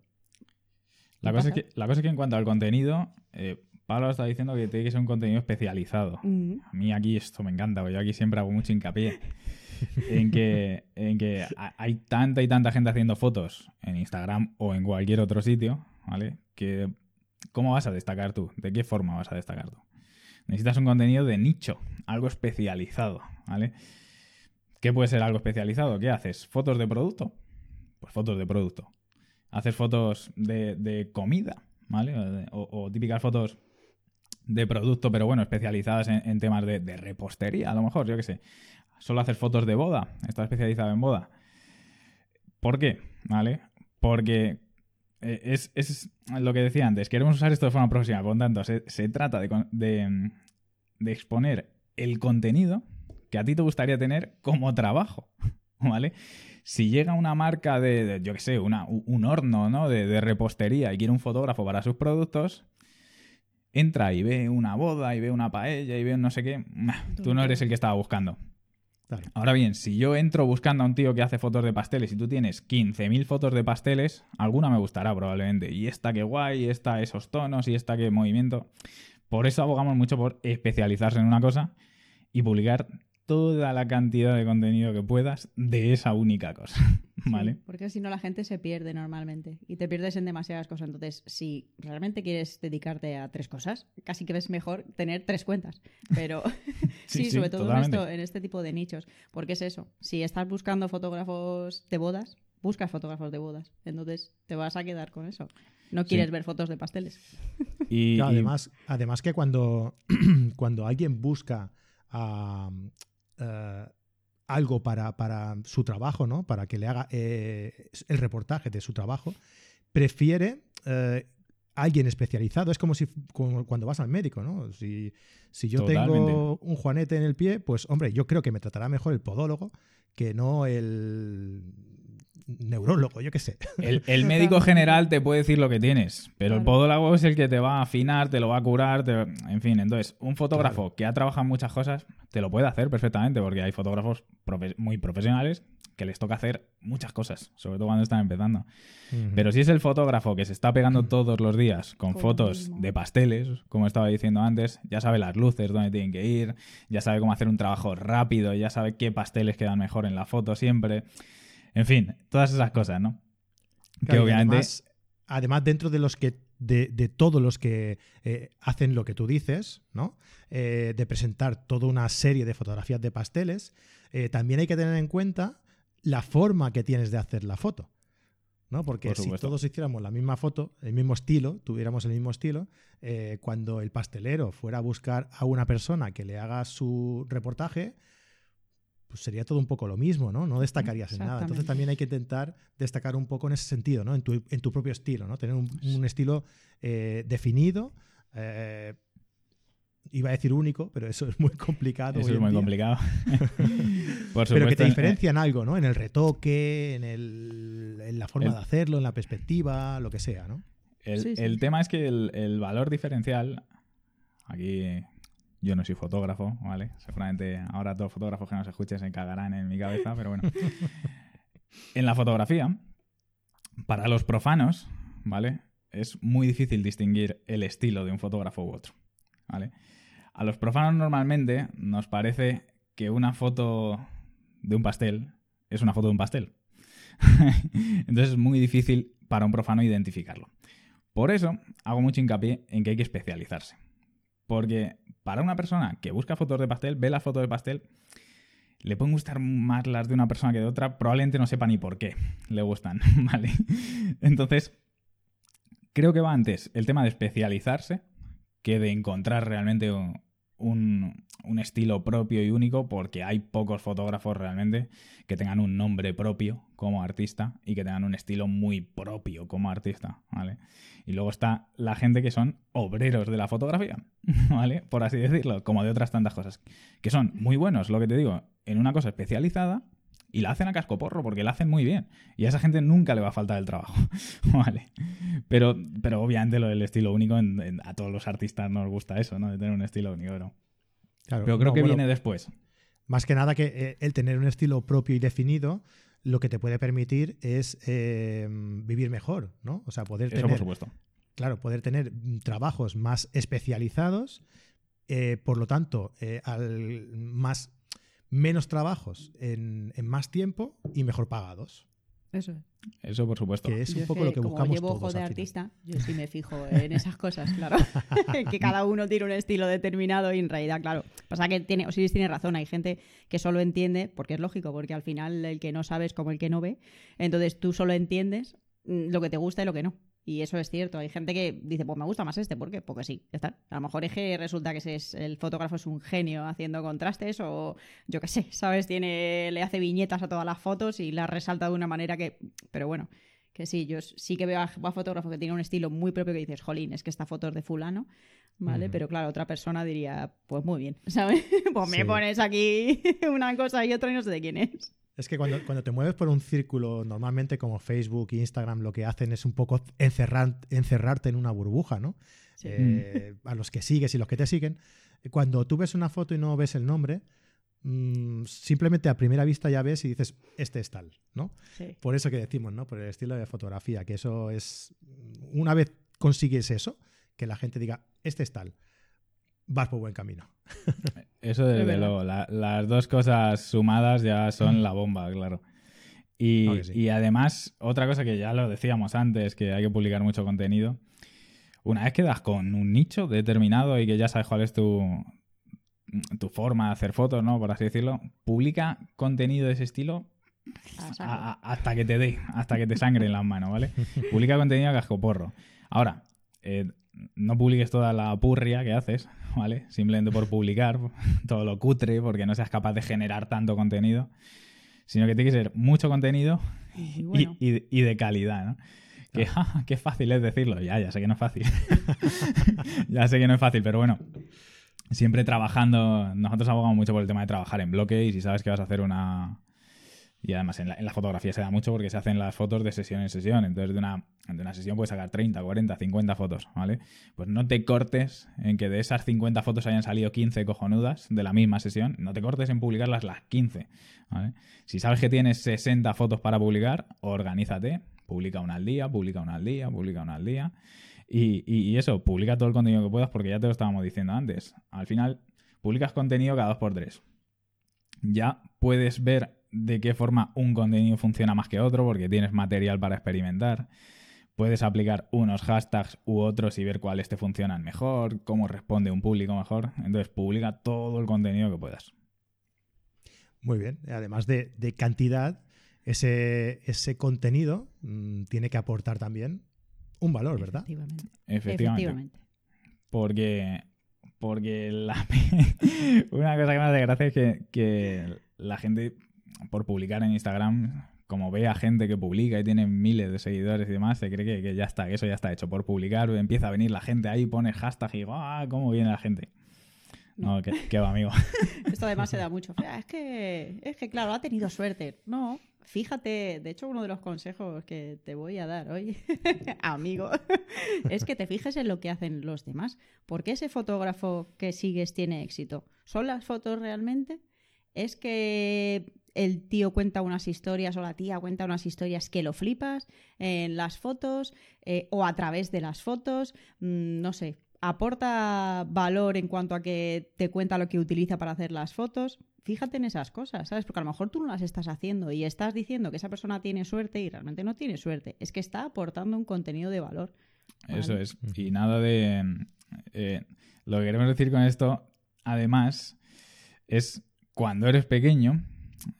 La cosa, es que, la cosa es que en cuanto al contenido, eh, Pablo está diciendo que tiene que ser un contenido especializado. Mm. A mí aquí esto me encanta, porque yo aquí siempre hago mucho hincapié en que, en que ha- hay tanta y tanta gente haciendo fotos en Instagram o en cualquier otro sitio, ¿vale? Que ¿cómo vas a destacar tú? ¿De qué forma vas a destacar tú? Necesitas un contenido de nicho, algo especializado, ¿vale? ¿Qué puede ser algo especializado? ¿Qué haces? ¿Fotos de producto? Pues fotos de producto. ¿Haces fotos de, comida? ¿Vale? O, típicas fotos de producto, pero bueno, especializadas en, temas de, de repostería, a lo mejor, yo qué sé. Solo hacer fotos de boda, está especializado en boda. ¿Por qué? ¿Vale? Porque eh, es, es lo que decía antes, queremos usar esto de forma profesional, por lo tanto, se, se trata de, de, de exponer el contenido que a ti te gustaría tener como trabajo, ¿vale? Si llega una marca de, yo qué sé, una, un horno, ¿no? De, de repostería y quiere un fotógrafo para sus productos, entra y ve una boda y ve una paella y ve un no sé qué, tú no eres el que estaba buscando. Ahora bien, si yo entro buscando a un tío que hace fotos de pasteles y tú tienes 15.000 fotos de pasteles, alguna me gustará probablemente. Y esta que guay, y esta esos tonos, y esta que movimiento. Por eso abogamos mucho por especializarse en una cosa y publicar toda la cantidad de contenido que puedas de esa única cosa. ¿Vale? Sí, porque si no la gente se pierde normalmente y te pierdes en demasiadas cosas. Entonces, si realmente quieres dedicarte a tres cosas, casi que es mejor tener tres cuentas. Pero sí, Sí, sí, sobre todo en, esto, en este tipo de nichos. Porque es eso. Si estás buscando fotógrafos de bodas, buscas fotógrafos de bodas. Entonces te vas a quedar con eso. No quieres Sí. ver fotos de pasteles. Y, Claro, y- además, además que cuando, cuando alguien busca ah, eh, algo para, para su trabajo, ¿no? Para que le haga eh, el reportaje de su trabajo, prefiere eh, alguien especializado. Es como si como cuando vas al médico, ¿no? Si, si yo tengo un juanete en el pie, pues hombre, yo creo que me tratará mejor el podólogo que no el neurólogo, yo qué sé. El, el médico general te puede decir lo que tienes, pero el podólogo es el que te va a afinar, te lo va a curar, te- en fin. Entonces, un fotógrafo que ha trabajado en muchas cosas te lo puede hacer perfectamente, porque hay fotógrafos profe- muy profesionales que les toca hacer muchas cosas, sobre todo cuando están empezando. Pero si es el fotógrafo que se está pegando todos los días con fotos de pasteles, como estaba diciendo antes, ya sabe las luces, dónde tienen que ir, ya sabe cómo hacer un trabajo rápido, ya sabe qué pasteles quedan mejor en la foto siempre. En fin, todas esas cosas, ¿no? que Claro, obviamente además, además, dentro de los que de, de todos los que eh, hacen lo que tú dices, ¿no? Eh, de presentar toda una serie de fotografías de pasteles, eh, también hay que tener en cuenta la forma que tienes de hacer la foto. ¿no? Porque Por si todos hiciéramos la misma foto, el mismo estilo, tuviéramos el mismo estilo, eh, cuando el pastelero fuera a buscar a una persona que le haga su reportaje, pues sería todo un poco lo mismo, ¿no? No destacarías en nada. Entonces también hay que intentar destacar un poco en ese sentido, ¿no? En tu, en tu propio estilo, ¿no? Tener un, un estilo eh, definido. eh, iba a decir único, pero eso es muy complicado. eso es muy día. complicado. Por Pero que supuesto, te eh, diferencia en algo, ¿no? En el retoque, en, el, en la forma El- de hacerlo, en la perspectiva, lo que sea, ¿no? El, Sí, sí. el tema es que el, el valor diferencial, aquí yo no soy fotógrafo, ¿vale? Seguramente ahora todos los fotógrafos que nos escuchen se cagarán en mi cabeza, pero bueno. en la fotografía, para los profanos, ¿vale? Es muy difícil distinguir el estilo de un fotógrafo u otro, ¿vale? A los profanos normalmente nos parece que una foto de un pastel es una foto de un pastel. Entonces es muy difícil para un profano identificarlo. Por eso hago mucho hincapié en que hay que especializarse. Porque para una persona que busca fotos de pastel, ve las fotos de pastel, le pueden gustar más las de una persona que de otra, probablemente no sepa ni por qué le gustan, ¿vale? Entonces, creo que va antes el tema de especializarse que de encontrar realmente un- un estilo propio y único, porque hay pocos fotógrafos realmente que tengan un nombre propio como artista y que tengan un estilo muy propio como artista, ¿vale? Y luego está la gente que son obreros de la fotografía, ¿vale? Por así decirlo, como de otras tantas cosas, que son muy buenos, lo que te digo, en una cosa especializada y la hacen a cascoporro porque la hacen muy bien. Y a esa gente nunca le va a faltar el trabajo, ¿vale? Pero, pero obviamente lo del estilo único, en- en- a todos los artistas nos gusta eso, ¿no? De tener un estilo único, ¿no? Claro, Pero creo no, que bueno, viene después. Más que nada que eh, el tener un estilo propio y definido lo que te puede permitir es eh, vivir mejor, ¿no? O sea, poder Eso por tener supuesto. claro, poder tener trabajos más especializados, eh, por lo tanto, eh, al más menos trabajos en, en más tiempo y mejor pagados. Eso es. Eso por supuesto. Que es Yo un poco lo que como buscamos llevo ojo todos. de artista, yo sí me fijo en esas cosas, claro. que cada uno tiene un estilo determinado y en realidad, claro. Pasa que tiene, Osiris tiene razón, hay gente que solo entiende, porque es lógico, porque al final el que no sabe es como el que no ve. Entonces tú solo entiendes mm, lo que te gusta y lo que no. Y eso es cierto. Hay gente que dice, pues me gusta más este, ¿por qué? Porque sí, ya está. A lo mejor es que resulta que es, el fotógrafo es un genio haciendo contrastes o yo qué sé, ¿sabes? Tiene, le hace viñetas a todas las fotos y las resalta de una manera que... Pero bueno, que sí, yo sí que veo a, a fotógrafos que tienen un estilo muy propio que dices, jolín, es que esta foto es de fulano, ¿vale? Pero claro, otra persona diría, pues muy bien, ¿sabes? pues me Sí. pones aquí una cosa y otra y no sé de quién es. Es que cuando, cuando te mueves por un círculo, normalmente como Facebook e Instagram, lo que hacen es un poco encerrar, encerrarte en una burbuja, ¿no? Sí. Eh, a los que sigues y los que te siguen. Cuando tú ves una foto y no ves el nombre, mm, simplemente a primera vista ya ves y dices, este es tal, ¿no? Sí. Por eso que decimos, ¿no? Por el estilo de fotografía, que eso es. Una vez consigues eso, que la gente diga, este es tal, vas por buen camino. Eso desde luego. La- las dos cosas sumadas ya son la bomba, claro. Y, Claro que sí. y además, otra cosa que ya lo decíamos antes, que hay que publicar mucho contenido. Una vez que das con un nicho determinado y que ya sabes cuál es tu, tu forma de hacer fotos, ¿no? Por así decirlo, publica contenido de ese estilo a- a- hasta que te dé, hasta que te sangre en las manos, ¿vale? Publica contenido a cascoporro. Ahora, eh, no publiques toda la purria que haces, ¿vale? Simplemente por publicar todo lo cutre, porque no seas capaz de generar tanto contenido, sino que tiene que ser mucho contenido Y y, bueno, y- y de calidad, ¿no? Que ja, qué fácil es decirlo, ya, ya sé que no es fácil. ya sé que no es fácil, pero bueno, siempre trabajando, nosotros abogamos mucho por el tema de trabajar en bloque y si sabes que vas a hacer una... Y además en la, fotografía se da mucho porque se hacen las fotos de sesión en sesión. Entonces de una, de una sesión puedes sacar 30, 40, 50 fotos, ¿vale? Pues no te cortes en que de esas 50 fotos hayan salido 15 cojonudas de la misma sesión. No te cortes en publicarlas las 15, ¿vale? Si sabes que tienes 60 fotos para publicar, organízate. Publica una al día, publica una al día, publica una al día. Y, y- y eso, publica todo el contenido que puedas porque ya te lo estábamos diciendo antes. Al final, publicas contenido cada dos por tres. Ya puedes ver de qué forma un contenido funciona más que otro porque tienes material para experimentar. Puedes aplicar unos hashtags u otros y ver cuáles te funcionan mejor, cómo responde un público mejor. Entonces, publica todo el contenido que puedas. Muy bien. Además de, de cantidad, ese, ese contenido mm, tiene que aportar también un valor, ¿verdad? efectivamente. Efectivamente. Efectivamente. Porque, porque la, una cosa que me hace gracia es que, que la gente, por publicar en Instagram, como ve a gente que publica y tiene miles de seguidores y demás, se cree que, que ya está, que eso ya está hecho por publicar. Empieza a venir la gente ahí, pone hashtag y digo, ah, ¿cómo viene la gente? No, que, que va, amigo. Esto además se da mucho. Es que, es que, claro, ha tenido suerte. No, fíjate, de hecho, uno de los consejos que te voy a dar hoy, amigo, es que te fijes en lo que hacen los demás. ¿Por qué ese fotógrafo que sigues tiene éxito? ¿Son las fotos realmente? ¿Es que el tío cuenta unas historias o la tía cuenta unas historias que lo flipas en las fotos eh, o a través de las fotos? Mm, no sé, aporta valor en cuanto a que te cuenta lo que utiliza para hacer las fotos. Fíjate en esas cosas, ¿sabes? Porque a lo mejor tú no las estás haciendo y estás diciendo que esa persona tiene suerte y realmente no tiene suerte. Es que está aportando un contenido de valor. Eso es. Y nada de... eh, lo que queremos decir con esto, además, es cuando eres pequeño,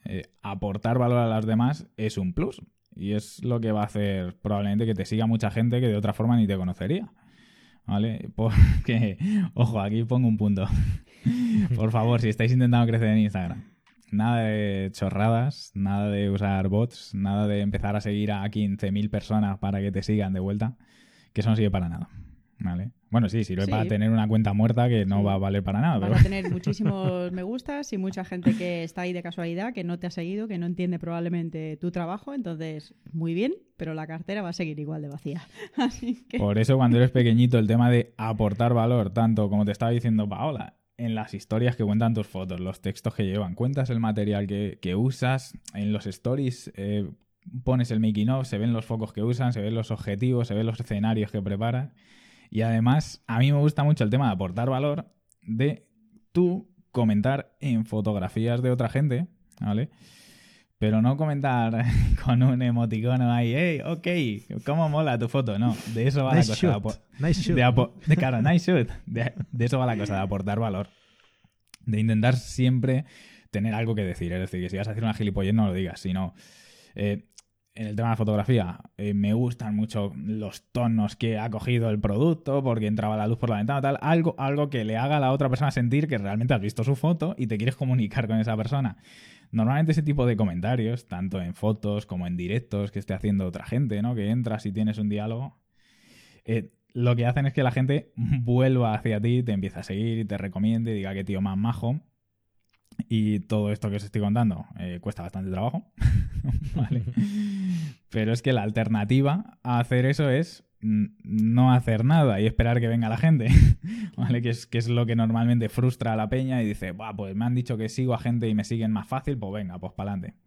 eh, aportar valor a las demás es un plus. Y es lo que va a hacer probablemente que te siga mucha gente que de otra forma ni te conocería. ¿Vale? Porque, ojo, aquí pongo un punto. Por favor, si estáis intentando crecer en Instagram, nada de chorradas, nada de usar bots, nada de empezar a seguir a 15.000 personas para que te sigan de vuelta, que eso no sirve para nada. ¿Vale? Bueno, sí, sirve Sí. para tener una cuenta muerta que no Sí. va a valer para nada. Vas Pero... a tener muchísimos me gustas y mucha gente que está ahí de casualidad, que no te ha seguido, que no entiende probablemente tu trabajo. Entonces, muy bien, pero la cartera va a seguir igual de vacía. Así que... Por eso cuando eres pequeñito el tema de aportar valor, tanto como te estaba diciendo Paola, en las historias que cuentan tus fotos, los textos que llevan, cuentas el material que, que usas, en los stories eh, pones el making of, se ven los focos que usan, se ven los objetivos, se ven los escenarios que preparas. Y además, a mí me gusta mucho el tema de aportar valor de tú comentar en fotografías de otra gente, ¿vale? Pero no comentar con un emoticono ahí, hey, ok, ¿cómo mola tu foto? No, de eso va la cosa. De, nice shoot. de, claro, nice shoot. De, eso va la cosa, de aportar valor. De intentar siempre tener algo que decir. Es decir, que si vas a hacer una gilipollez no lo digas, sino... Eh, en el tema de fotografía, eh, me gustan mucho los tonos que ha cogido el producto, porque entraba la luz por la ventana, tal, algo, algo que le haga a la otra persona sentir que realmente has visto su foto y te quieres comunicar con esa persona. Normalmente ese tipo de comentarios, tanto en fotos como en directos que esté haciendo otra gente, ¿no? Que entras y tienes un diálogo, eh, lo que hacen es que la gente vuelva hacia ti, te empieza a seguir y te recomiende, diga que tío más majo. Y todo esto que os estoy contando eh, cuesta bastante trabajo. ¿vale? Pero es que la alternativa a hacer eso es no hacer nada y esperar que venga la gente, ¿vale? Que es, que es lo que normalmente frustra a la peña y dice, pues me han dicho que sigo a gente y me siguen más fácil, pues venga, pues para adelante.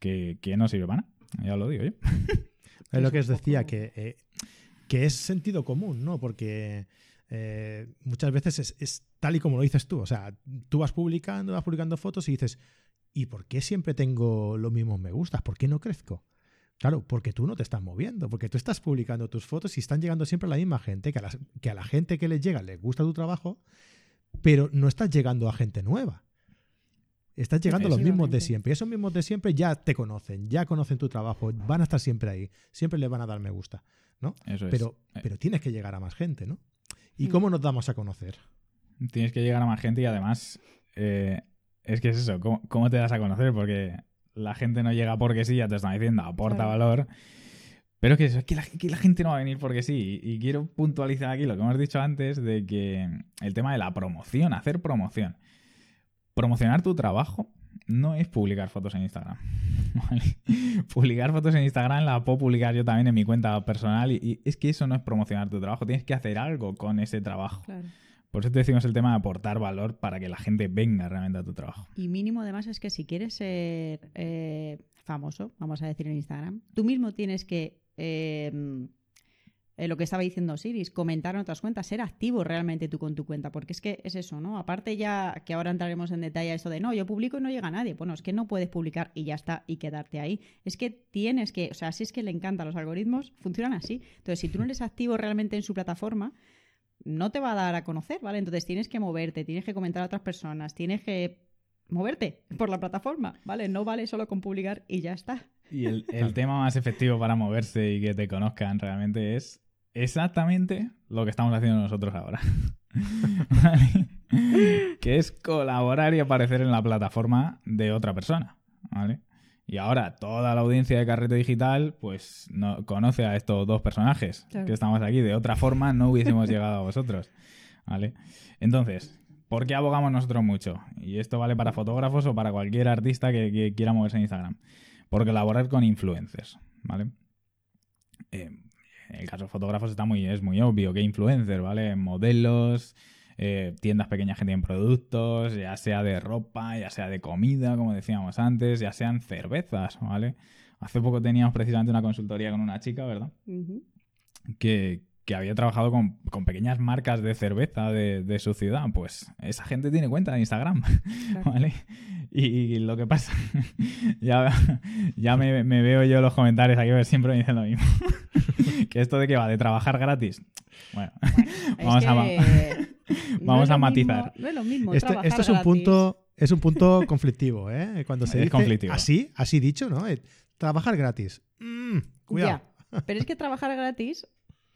Que, no sirve para nada, ya lo digo yo. Es lo que os decía, que, eh, que es sentido común, ¿no? Porque eh, muchas veces es, tal y como lo dices tú, o sea, tú vas publicando, vas publicando fotos y dices, ¿y por qué siempre tengo los mismos me gustas? ¿Por qué no crezco? Claro, porque tú no te estás moviendo, porque tú estás publicando tus fotos y están llegando siempre a la misma gente, que a, que a la gente que les llega les gusta tu trabajo, pero no estás llegando a gente nueva. Estás llegando a los mismos de siempre. Y esos mismos de siempre ya te conocen, ya conocen tu trabajo, van a estar siempre ahí, siempre les van a dar me gusta, ¿no? pero, eh. pero tienes que llegar a más gente, ¿no? ¿Y mm. cómo nos damos a conocer? Tienes que llegar a más gente y además eh, es que es eso, ¿cómo, te das a conocer? Porque la gente no llega porque sí, ya te están diciendo, aporta valor. Pero que, es que la, que la, gente no va a venir porque sí. Y, quiero puntualizar aquí lo que hemos dicho antes de que el tema de la promoción, hacer promoción. Promocionar tu trabajo no es publicar fotos en Instagram. publicar fotos en Instagram la puedo publicar yo también en mi cuenta personal y, es que eso no es promocionar tu trabajo, tienes que hacer algo con ese trabajo. Por eso te decimos el tema de aportar valor para que la gente venga realmente a tu trabajo. Y mínimo además es que si quieres ser eh, famoso, vamos a decir en Instagram, tú mismo tienes que eh, eh, lo que estaba diciendo Siris, comentar en otras cuentas, ser activo realmente tú con tu cuenta, porque es que es eso, ¿no? Aparte ya que ahora entraremos en detalle a eso de, no, yo publico y no llega nadie. Bueno, es que no puedes publicar y ya está y quedarte ahí. Es que tienes que, o sea, si es que le encantan los algoritmos, funcionan así. Entonces, si tú no eres activo realmente en su plataforma, no te va a dar a conocer, ¿vale? Entonces tienes que moverte, tienes que comentar a otras personas, tienes que moverte por la plataforma, ¿vale? No vale solo con publicar y ya está. Y el, el tema más efectivo para moverse y que te conozcan realmente es exactamente lo que estamos haciendo nosotros ahora. que es colaborar y aparecer en la plataforma de otra persona. ¿vale? Y ahora toda la audiencia de Carrete Digital pues no, conoce a estos dos personajes que estamos aquí. De otra forma no hubiésemos llegado a vosotros. ¿vale? Entonces, ¿por qué abogamos nosotros mucho? Y esto vale para fotógrafos o para cualquier artista que, quiera moverse en Instagram. Por colaborar con influencers. ¿vale? Eh, en el caso de fotógrafos está muy, es muy obvio que influencers, ¿vale? Modelos, eh, tiendas pequeñas que tienen productos, ya sea de ropa, ya sea de comida, como decíamos antes, ya sean cervezas, ¿vale? Hace poco teníamos precisamente una consultoría con una chica, ¿verdad? que, que había trabajado con, pequeñas marcas de cerveza de, su ciudad, pues esa gente tiene cuenta de Instagram, ¿vale? Y, lo que pasa, ya, ya me, veo yo los comentarios aquí, siempre me dicen lo mismo, que esto de que va, de trabajar gratis. Bueno, vamos, a, vamos a matizar. no es lo mismo esto, esto es un punto... Es un punto conflictivo, ¿eh? Cuando se es dice conflictivo. así, así dicho, ¿no? Eh, trabajar gratis. Mm, cuidado. Pero es que trabajar gratis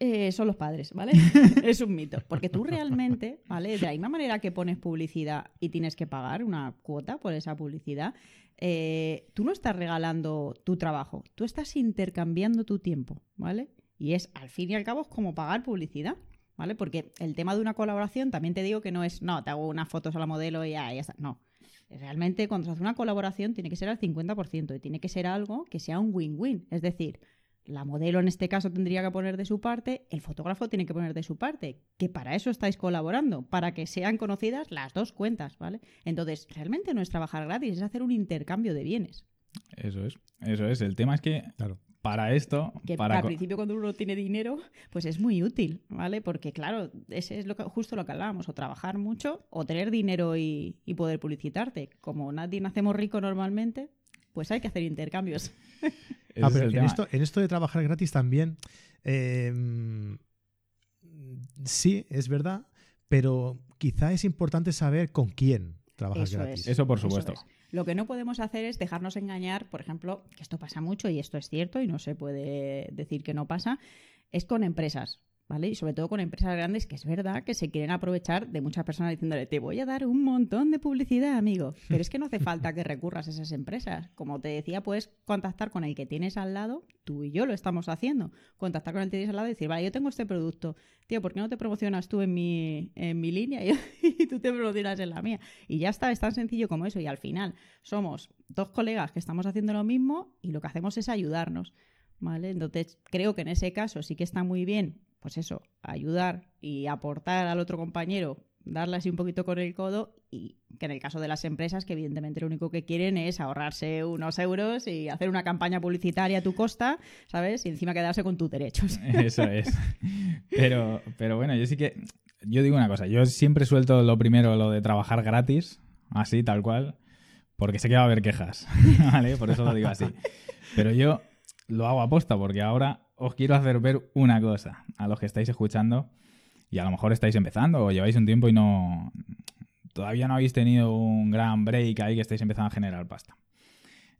eh, son los padres, ¿vale? es un mito. Porque tú realmente, ¿vale? De la misma manera que pones publicidad y tienes que pagar una cuota por esa publicidad, eh, tú no estás regalando tu trabajo, tú estás intercambiando tu tiempo, ¿vale? Y es, al fin y al cabo, es como pagar publicidad. ¿Vale? Porque el tema de una colaboración también te digo que no es, no, te hago unas fotos a la modelo y ya, ya está. No. Realmente, cuando se hace una colaboración, tiene que ser al 50% y tiene que ser algo que sea un win-win. Es decir, la modelo en este caso tendría que poner de su parte, el fotógrafo tiene que poner de su parte, que para eso estáis colaborando, para que sean conocidas las dos cuentas, ¿vale? Entonces, realmente no es trabajar gratis, es hacer un intercambio de bienes. Eso es, eso es. El tema es que para esto. Que para al principio cuando uno tiene dinero, pues es muy útil, ¿vale? Porque claro, ese es lo que, justo lo que hablábamos, o trabajar mucho o tener dinero y, y poder publicitarte. Como nadie nacemos rico normalmente, pues hay que hacer intercambios. Ah, pero en esto, en esto de trabajar gratis también, eh, sí, es verdad, pero quizá es importante saber con quién trabajas Eso gratis. es. Eso por supuesto. es. Lo que no podemos hacer es dejarnos engañar, por ejemplo, que esto pasa mucho y esto es cierto y no se puede decir que no pasa, es con empresas, ¿vale? Y sobre todo con empresas grandes que es verdad que se quieren aprovechar de muchas personas diciéndole, te voy a dar un montón de publicidad, amigo. Pero es que no hace falta que recurras a esas empresas. Como te decía, puedes contactar con el que tienes al lado, tú y yo lo estamos haciendo. Contactar con el que tienes al lado y decir, vale, yo tengo este producto, tío, ¿por qué no te promocionas tú en mi, en mi línea y, y tú te promocionas en la mía? Y ya está, es tan sencillo como eso. Y al final somos dos colegas que estamos haciendo lo mismo y lo que hacemos es ayudarnos. ¿Vale? Entonces, creo que en ese caso sí que está muy bien, pues eso, ayudar y aportar al otro compañero, darle así un poquito con el codo y que en el caso de las empresas, que evidentemente lo único que quieren es ahorrarse unos euros y hacer una campaña publicitaria a tu costa, ¿sabes? Y encima quedarse con tus derechos. Eso es. Pero, pero bueno, yo sí que. Yo digo una cosa, yo siempre suelto lo primero, lo de trabajar gratis, así, tal cual, porque sé que va a haber quejas, ¿vale? Por eso lo digo así. Pero yo lo hago aposta, porque ahora os quiero hacer ver una cosa a los que estáis escuchando y a lo mejor estáis empezando o lleváis un tiempo y no. Todavía no habéis tenido un gran break ahí que estáis empezando a generar pasta.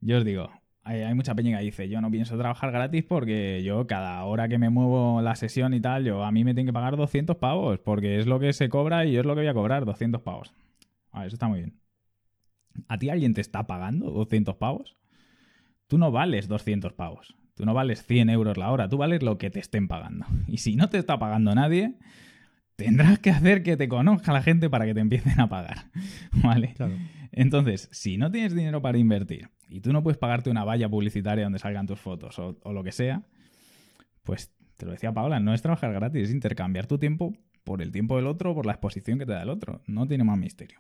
Yo os digo, hay, mucha peña que dice, yo no pienso trabajar gratis porque yo cada hora que me muevo la sesión y tal, yo a mí me tienen que pagar 200 pavos porque es lo que se cobra y yo es lo que voy a cobrar, 200 pavos. Vale, eso está muy bien. ¿A ti alguien te está pagando 200 pavos? Tú no vales 200 pavos. Tú no vales 100 euros la hora. Tú vales lo que te estén pagando. Y si no te está pagando nadie, tendrás que hacer que te conozca la gente para que te empiecen a pagar. ¿Vale? Claro. Entonces, si no tienes dinero para invertir y tú no puedes pagarte una valla publicitaria donde salgan tus fotos o, o lo que sea, pues te lo decía Paola, no es trabajar gratis, es intercambiar tu tiempo por el tiempo del otro, por la exposición que te da el otro. No tiene más misterio.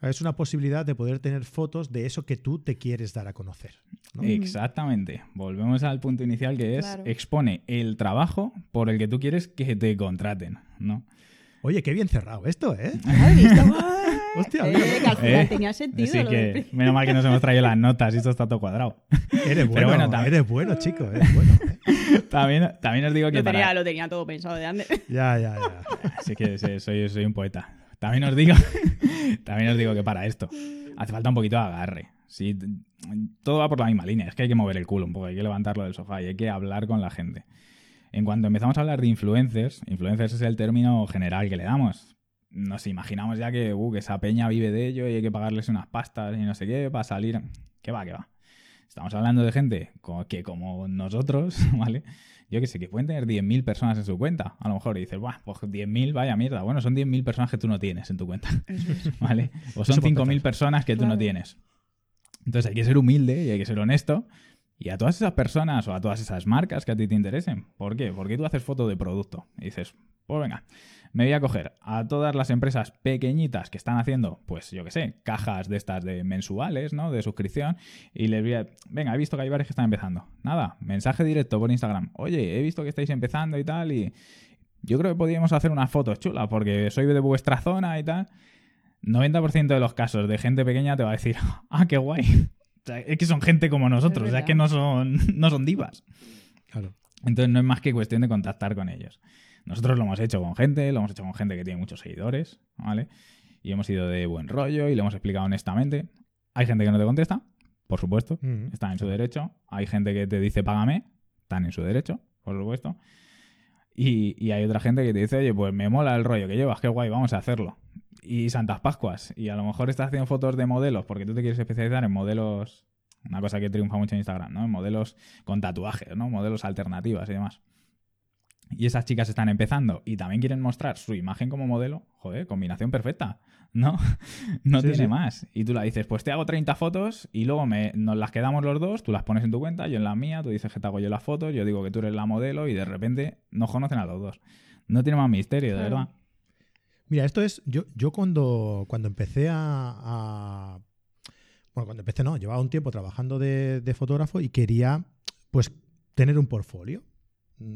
Es una posibilidad de poder tener fotos de eso que tú te quieres dar a conocer. ¿no? Exactamente. Volvemos al punto inicial que es Claro. expone el trabajo por el que tú quieres que te contraten, ¿no? Oye, qué bien cerrado esto, ¿eh? Hostia, Eh, mira. que al final Eh, tenía sentido. Así lo que menos mal que nos hemos traído las notas y esto está todo cuadrado. Eres bueno, bueno, también- eres bueno, chico, eres bueno. ¿eh? También, también os digo que Lo para- tenía, lo tenía todo pensado de antes. Ya, ya, ya. Así que sí, soy, soy un poeta. También os digo, también os digo que para esto hace falta un poquito de agarre. Sí, todo va por la misma línea. Es que hay que mover el culo un poco, hay que levantarlo del sofá y hay que hablar con la gente. En cuanto empezamos a hablar de influencers, influencers es el término general que le damos. Nos imaginamos ya que, uh, que esa peña vive de ello y hay que pagarles unas pastas y no sé qué para salir. ¿Qué va, qué va? Estamos hablando de gente que como nosotros, ¿vale? Yo que sé, que pueden tener 10.000 personas en su cuenta. A lo mejor y dices, Buah, pues 10.000, vaya mierda. Bueno, son 10.000 personas que tú no tienes en tu cuenta, ¿vale? O son Eso para 5.000 empezar. personas que tú no tienes. Entonces hay que ser humilde y hay que ser honesto. Y a todas esas personas o a todas esas marcas que a ti te interesen. ¿Por qué? Porque tú haces foto de producto y dices, pues venga, me voy a coger a todas las empresas pequeñitas que están haciendo, pues yo qué sé, cajas de estas de mensuales, ¿no? De suscripción. Y les voy a, venga, he visto que hay varios que están empezando. Nada, mensaje directo por Instagram. Oye, he visto que estáis empezando y tal y yo creo que podríamos hacer unas fotos chulas porque soy de vuestra zona y tal. 90% de los casos de gente pequeña te va a decir, ah, qué guay. O sea, es que son gente como nosotros, Es o sea, es verdad. que no son, no son divas. Claro. Entonces no es más que cuestión de contactar con ellos. Nosotros lo hemos hecho con gente, lo hemos hecho con gente que tiene muchos seguidores, ¿vale? Y hemos ido de buen rollo y le hemos explicado honestamente. Hay gente que no te contesta, por supuesto, Mm. están en su derecho. Hay gente que te dice págame, están en su derecho, por supuesto. Y, y hay otra gente que te dice, oye, pues me mola el rollo que llevas, qué guay, vamos a hacerlo. Y Santas Pascuas. Y a lo mejor estás haciendo fotos de modelos porque tú te quieres especializar en modelos. Una cosa que triunfa mucho en Instagram, ¿no? En modelos con tatuajes, ¿no? Modelos alternativas y demás. Y esas chicas están empezando y también quieren mostrar su imagen como modelo. Joder, combinación perfecta. No, no Sí, tiene sí. más. Y tú la dices, pues te hago 30 fotos y luego me, nos las quedamos los dos, tú las pones en tu cuenta, yo en la mía, tú dices que te hago yo las fotos, yo digo que tú eres la modelo y de repente nos conocen a los dos. No tiene más misterio, de verdad. Mira, esto es. Yo, yo cuando, cuando empecé a, a- Bueno, cuando empecé no, llevaba un tiempo trabajando de, de fotógrafo y quería, pues, tener un portfolio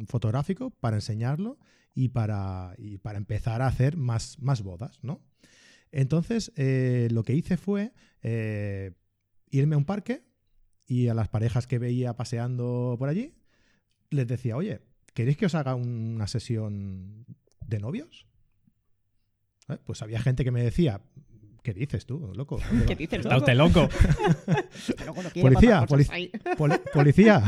fotográfico para enseñarlo y para, y para empezar a hacer más, más bodas, ¿no? Entonces, eh, lo que hice fue eh, irme a un parque y a las parejas que veía paseando por allí, les decía, oye, ¿queréis que os haga una sesión de novios? ¿Eh? Pues había gente que me decía, ¿qué dices tú, loco? ¿Qué dices, Está loco? usted loco. Loco no Policía. Poli- policía.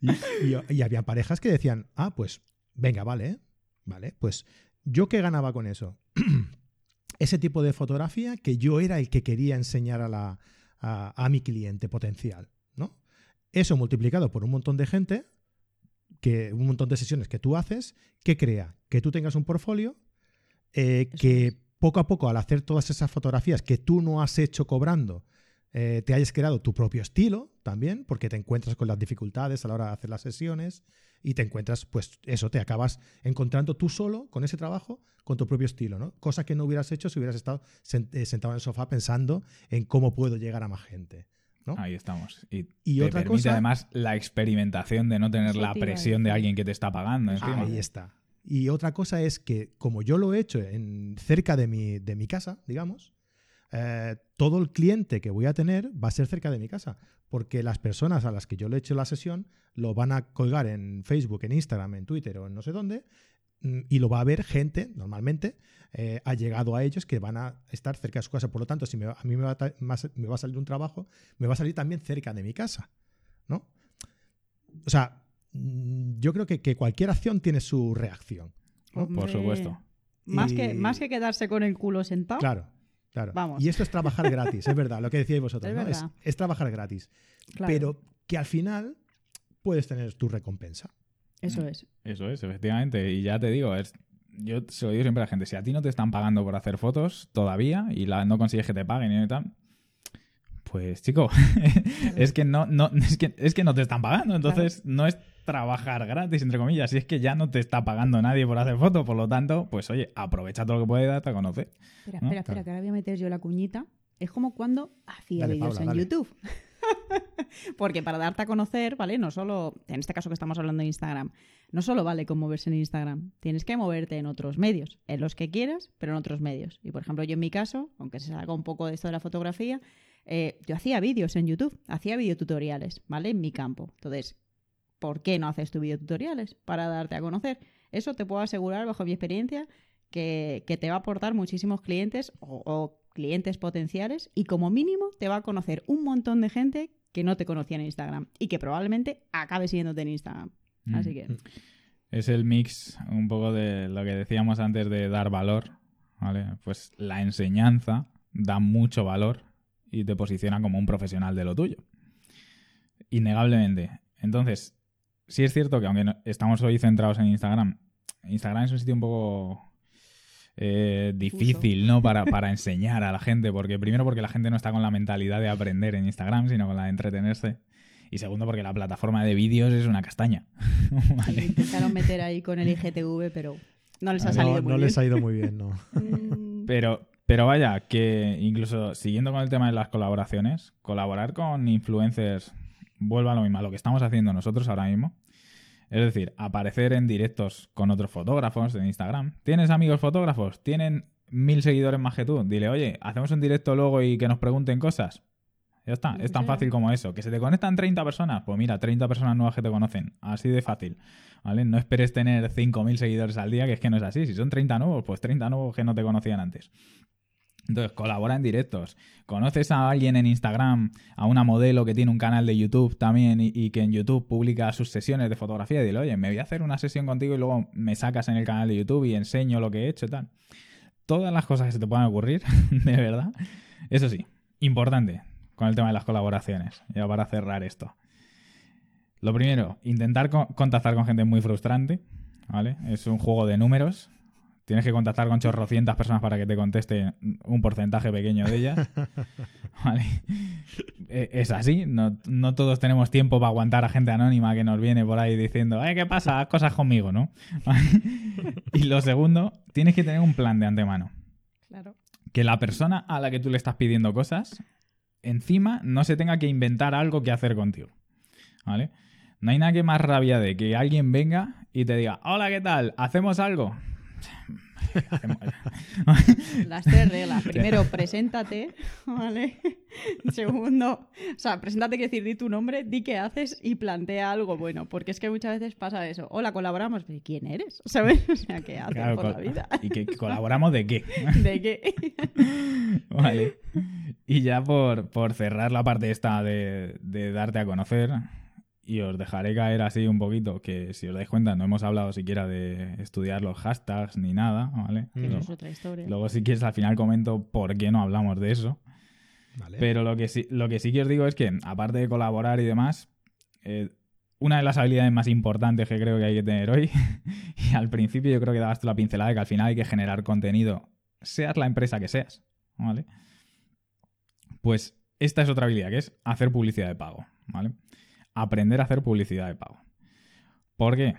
y, y- y había parejas que decían, ah, pues venga, vale, vale, pues yo qué ganaba con eso. Ese tipo de fotografía que yo era el que quería enseñar a, la, a, a mi cliente potencial, ¿no? Eso multiplicado por un montón de gente, que, un montón de sesiones que tú haces, que crea que tú tengas un portfolio, eh, que. Poco a poco al hacer todas esas fotografías que tú no has hecho cobrando, eh, te hayas creado tu propio estilo también, porque te encuentras con las dificultades a la hora de hacer las sesiones y te encuentras, pues eso, te acabas encontrando tú solo con ese trabajo, con tu propio estilo, ¿no? Cosa que no hubieras hecho si hubieras estado eh, sentado en el sofá pensando en cómo puedo llegar a más gente. ¿no? Ahí estamos. Y, Y te otra permite cosa- además la experimentación de no tener la presión de alguien que te está pagando encima. Ahí está. Y otra cosa es que, como yo lo he hecho en, cerca de mi, de mi casa, digamos, eh, todo el cliente que voy a tener va a ser cerca de mi casa. Porque las personas a las que yo le he hecho la sesión lo van a colgar en Facebook, en Instagram, en Twitter o en no sé dónde. mm, Y lo va a ver gente, normalmente, eh, ha llegado a ellos que van a estar cerca de su casa. Por lo tanto, si me a mí me va, a me va a salir un trabajo, me va a salir también cerca de mi casa. ¿No? O sea, yo creo que, que cualquier acción tiene su reacción. ¿no? Por supuesto. Más, que, más que quedarse con el culo sentado. Claro, claro. Vamos. Y esto es trabajar gratis, es verdad, lo que decíais vosotros, Es ¿no? Es, verdad. es trabajar gratis. claro, Pero que al final puedes tener tu recompensa. Eso es. Eso es, efectivamente. Y ya te digo, es, yo se lo digo siempre a la gente, si a ti no te están pagando por hacer fotos todavía y la, no consigues que te paguen y tal, pues chico, es que no, no, es que, es que no te están pagando. Entonces no es trabajar gratis, entre comillas, y es que ya no te está pagando nadie por hacer fotos. Por lo tanto, pues oye, aprovecha todo lo que puedes darte a conocer. Espera, ¿no? espera, espera, que ahora voy a meter yo la cuñita. Es como cuando hacía vídeos en dale. YouTube. Porque para darte a conocer, ¿vale? No solo, en este caso que estamos hablando de Instagram, no solo vale con moverse en Instagram, tienes que moverte en otros medios, en los que quieras, pero en otros medios. Y por ejemplo, yo en mi caso, aunque se salga un poco de esto de la fotografía, eh, yo hacía vídeos en YouTube, hacía videotutoriales, ¿vale? En mi campo. Entonces, ¿por qué no haces tus videotutoriales para darte a conocer? Eso te puedo asegurar, bajo mi experiencia, que, que te va a aportar muchísimos clientes o, o clientes potenciales y como mínimo te va a conocer un montón de gente que no te conocía en Instagram y que probablemente acabe siguiéndote en Instagram. Mm. Así que, Es el mix un poco de lo que decíamos antes de dar valor, ¿vale? Pues la enseñanza da mucho valor y te posiciona como un profesional de lo tuyo. Innegablemente. Entonces, sí es cierto que aunque no- estamos hoy centrados en Instagram, Instagram es un sitio un poco eh, difícil, ¿no? Para, para enseñar a la gente, porque primero porque la gente no está con la mentalidad de aprender en Instagram, sino con la de entretenerse. Y segundo porque la plataforma de vídeos es una castaña. ¿vale? intentaron meter ahí con el IGTV, pero no les ha No, salido No, muy no bien. les ha ido muy bien, ¿no? Mm, Pero, pero vaya, que incluso siguiendo con el tema de las colaboraciones, colaborar con influencers vuelva a lo mismo, a lo que estamos haciendo nosotros ahora mismo. Es decir, aparecer en directos con otros fotógrafos en Instagram. ¿Tienes amigos fotógrafos? ¿Tienen mil seguidores más que tú? Dile, oye, hacemos un directo luego y que nos pregunten cosas. Ya está, es tan fácil como eso. ¿Que se te conectan 30 personas? Pues mira, 30 personas nuevas que te conocen. Así de fácil. ¿Vale? No esperes tener 5.000 seguidores al día, que es que no es así. Si son 30 nuevos, pues 30 nuevos que no te conocían antes. Entonces, colabora en directos. ¿Conoces a alguien en Instagram, a una modelo que tiene un canal de YouTube también y, que en YouTube publica sus sesiones de fotografía? Dile, oye, me voy a hacer una sesión contigo y luego me sacas en el canal de YouTube y enseño lo que he hecho y tal. Todas las cosas que se te puedan ocurrir, de verdad. Eso sí, importante con el tema de las colaboraciones, ya para cerrar esto. Lo primero, intentar co- contactar con gente muy frustrante, ¿vale? Es un juego de números. Tienes que contactar con chorrocientas personas para que te conteste un porcentaje pequeño de ellas. ¿Vale? Eh, Es así, no, no todos tenemos tiempo para aguantar a gente anónima que nos viene por ahí diciendo, "Eh, ¿qué pasa? Haz cosas conmigo, ¿no? y lo segundo, tienes que tener un plan de antemano claro. que la persona a la que tú le estás pidiendo cosas, encima no se tenga que inventar algo que hacer contigo. ¿Vale? No hay nada que más rabia de que alguien venga y te diga, hola, ¿qué tal? ¿Hacemos algo? Las tres reglas. Primero, preséntate, ¿vale? Segundo, o sea, preséntate, quiere decir, di tu nombre, di qué haces y plantea algo bueno, porque es que muchas veces pasa eso. Hola, colaboramos. ¿Quién eres? ¿Sabes? O sea, ¿qué haces Claro, por la vida? ¿Y que colaboramos de qué? ¿De qué? Vale. Y ya por, por cerrar la parte esta de, de darte a conocer, y os dejaré caer así un poquito, que si os dais cuenta no hemos hablado siquiera de estudiar los hashtags ni nada, ¿vale? Luego- eso es otra historia. Luego si quieres al final comento por qué no hablamos de eso. Vale. Pero lo que sí, lo que sí que os digo es que, aparte de colaborar y demás, eh, una de las habilidades más importantes que creo que hay que tener hoy, y al principio yo creo que dabas tú la pincelada de que al final hay que generar contenido, seas la empresa que seas, ¿vale? Pues esta es otra habilidad, que es hacer publicidad de pago, ¿vale? Aprender a hacer publicidad de pago. ¿Por qué?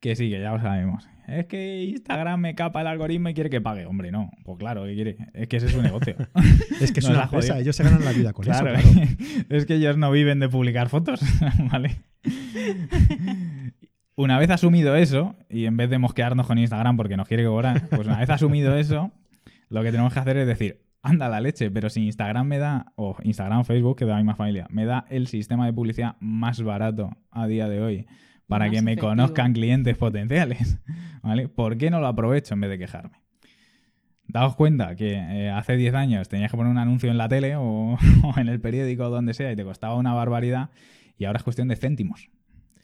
Que sí, que ya lo sabemos. Es que Instagram me capa el algoritmo y quiere que pague. Hombre, no. Pues claro, ¿qué quiere? Es que ese es su negocio. es que es nos una jodido. ellos se ganan la vida con Claro, eso, claro. es que ellos no viven de publicar fotos, ¿vale? Una vez asumido eso, y en vez de mosquearnos con Instagram porque nos quiere cobrar, pues una vez asumido eso, lo que tenemos que hacer es decir, anda la leche, pero si Instagram me da, o Instagram o Facebook, que de la misma familia, me da el sistema de publicidad más barato a día de hoy para que me conozcan clientes potenciales, ¿vale? ¿Por qué no lo aprovecho en vez de quejarme? Daos cuenta que eh, hace 10 años tenías que poner un anuncio en la tele o, o en el periódico o donde sea y te costaba una barbaridad y ahora es cuestión de céntimos.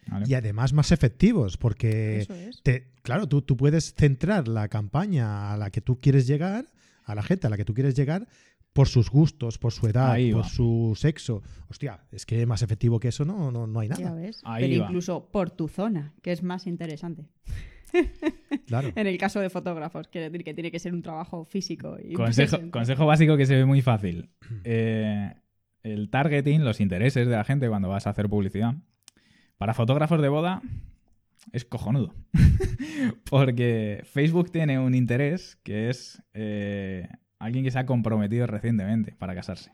¿vale? Y además más efectivos, porque Eso es. te- claro, tú, tú puedes centrar la campaña a la que tú quieres llegar, a la gente a la que tú quieres llegar, por sus gustos, por su edad, Ahí por va. su sexo. Hostia, es que más efectivo que eso no, no, no hay Ya nada. ves. Ahí Pero va. incluso por tu zona, que es más interesante. Claro. En el caso de fotógrafos, quiere decir que tiene que ser un trabajo físico. Y Consejo, consejo básico que se ve muy fácil. Eh, el targeting, los intereses de la gente cuando vas a hacer publicidad. Para fotógrafos de boda es cojonudo. Porque Facebook tiene un interés que es eh, alguien que se ha comprometido recientemente para casarse.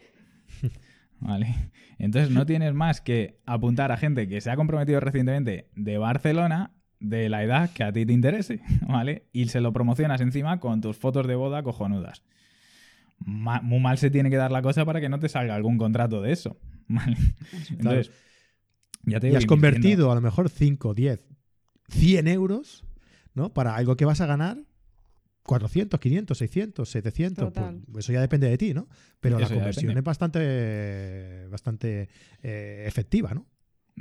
¿Vale? Entonces no tienes más que apuntar a gente que se ha comprometido recientemente de Barcelona de la edad que a ti te interese, ¿vale? Y se lo promocionas encima con tus fotos de boda cojonudas. Ma- muy mal se tiene que dar la cosa para que no te salga algún contrato de eso, ¿vale? Entonces, ya te Y has convertido a lo mejor 5, 10, 100 euros, ¿no? Para algo que vas a ganar 400, 500, 600, 700. Total. pues eso ya depende de ti, ¿no? Pero la Eso ya conversión es bastante, bastante eh, efectiva, ¿no?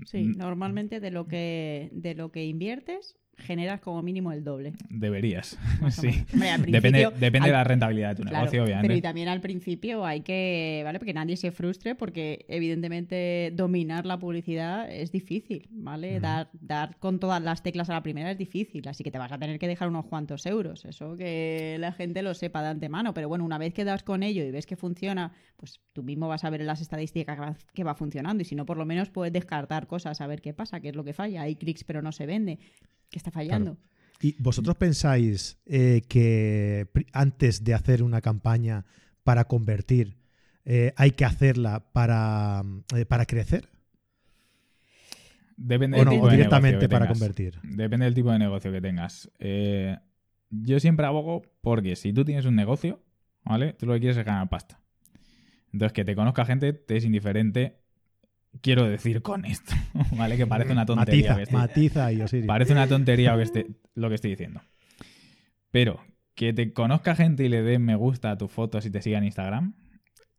Sí, Mm, normalmente de lo que de lo que inviertes generas como mínimo el doble. Deberías, sí. Hombre, Depende, depende de la rentabilidad de tu Claro, negocio, pero y obviamente. también al principio hay que, ¿vale? Porque nadie se frustre porque evidentemente dominar la publicidad es difícil, ¿vale? Dar, dar con todas las teclas a la primera es difícil, así que te vas a tener que dejar unos cuantos euros, eso que la gente lo sepa de antemano, pero bueno, una vez que das con ello y ves que funciona, pues tú mismo vas a ver en las estadísticas que va, que va funcionando y si no, por lo menos puedes descartar cosas, a ver qué pasa, qué es lo que falla, hay clics pero no se vende, ¿qué está fallando? ¿Y vosotros pensáis eh, que antes de hacer una campaña para convertir, eh, hay que hacerla para, eh, para crecer? Depende ¿O del no? tipo ¿O directamente que para tengas. convertir? Depende del tipo de negocio que tengas. Eh, yo siempre abogo porque si tú tienes un negocio, ¿vale? Tú lo que quieres es ganar pasta. Entonces, que te conozca gente te es indiferente. Quiero decir con esto, ¿vale? Que parece una tontería. Matiza, matiza y Osiris. Parece una tontería lo que, esté- lo que estoy diciendo. Pero que te conozca gente y le dé me gusta a tus fotos y te siga en Instagram,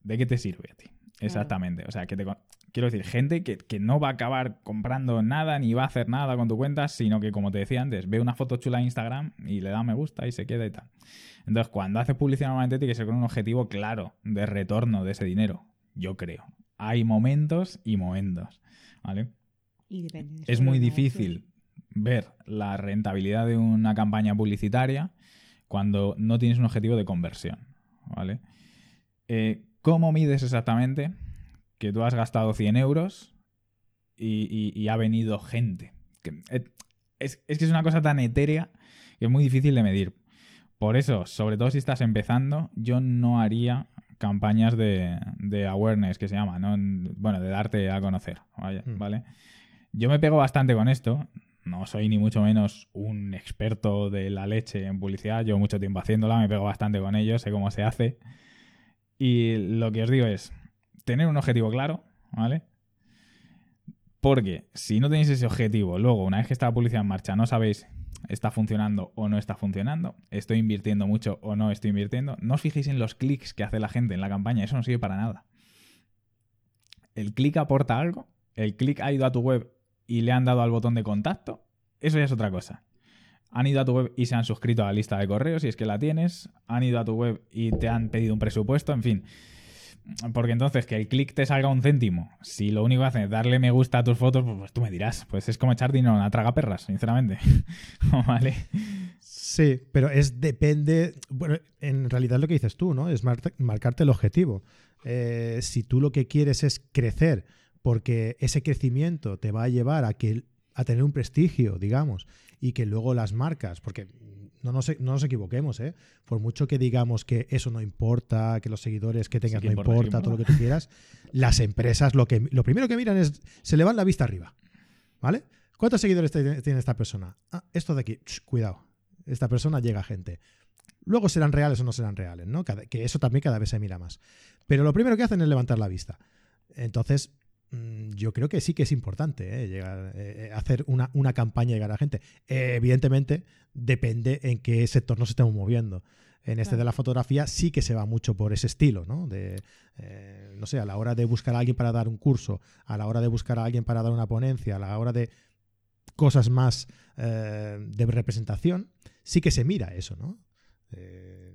¿de qué te sirve a ti? Exactamente. O sea, que te con- quiero decir, gente que, que no va a acabar comprando nada ni va a hacer nada con tu cuenta, sino que, como te decía antes, ve una foto chula en Instagram y le da me gusta y se queda y tal. Entonces, cuando haces publicidad normalmente tiene que ser con un objetivo claro de retorno de ese dinero. Yo creo. Hay momentos y momentos. ¿Vale? Y depende de es muy difícil ver la rentabilidad de una campaña publicitaria cuando no tienes un objetivo de conversión. ¿Vale? Eh, ¿Cómo mides exactamente que tú has gastado 100 euros y, y- y ha venido gente? Que- eh, es, es que es una cosa tan etérea que es muy difícil de medir. Por eso, sobre todo si estás empezando, yo no haría campañas de, de awareness, que se llama, ¿no? Bueno, de darte a conocer, vaya, Mm. ¿vale? Yo me pego bastante con esto. No soy ni mucho menos un experto de la leche en publicidad. Llevo mucho tiempo haciéndola, me pego bastante con ello, sé cómo se hace. Y lo que os digo es tener un objetivo claro, ¿vale? Porque si no tenéis ese objetivo, luego, una vez que está la publicidad en marcha, no sabéis está funcionando o no está funcionando, estoy invirtiendo mucho o no estoy invirtiendo, no os fijéis en los clics que hace la gente en la campaña, eso no sirve para nada. El clic aporta algo, el clic ha ido a tu web y le han dado al botón de contacto, eso ya es otra cosa. Han ido a tu web y se han suscrito a la lista de correos, si es que la tienes, han ido a tu web y te han pedido un presupuesto, en fin. Porque entonces que el clic te salga un céntimo, si lo único que hace es darle me gusta a tus fotos, pues, pues tú me dirás. Pues es como echar dinero a traga perras, sinceramente. ¿Vale? Sí, pero es depende. Bueno, en realidad lo que dices tú, ¿no? Es marcarte el objetivo. Eh, si tú lo que quieres es crecer, porque ese crecimiento te va a llevar a que a tener un prestigio, digamos, y que luego las marcas, porque no nos, no nos equivoquemos, ¿eh? Por mucho que digamos que eso no importa, que los seguidores que tengas no importa, todo lo que tú quieras, las empresas lo, que, lo primero que miran es, se le van la vista arriba, ¿vale? ¿Cuántos seguidores tiene esta persona? Ah, esto de aquí, cuidado, esta persona llega a gente. Luego serán reales o no serán reales, ¿no? que eso también cada vez se mira más. Pero lo primero que hacen es levantar la vista. Entonces, yo creo que sí que es importante ¿eh? llegar, eh, eh, hacer una, una, campaña y llegar a la gente. evidentemente, depende en qué sector nos estemos moviendo. En este de la fotografía sí que se va mucho por ese estilo, ¿no? De, no sé, a la hora de buscar a alguien para dar un curso, a la hora de buscar a alguien para dar una ponencia, a la hora de cosas más de representación, sí que se mira eso, ¿no?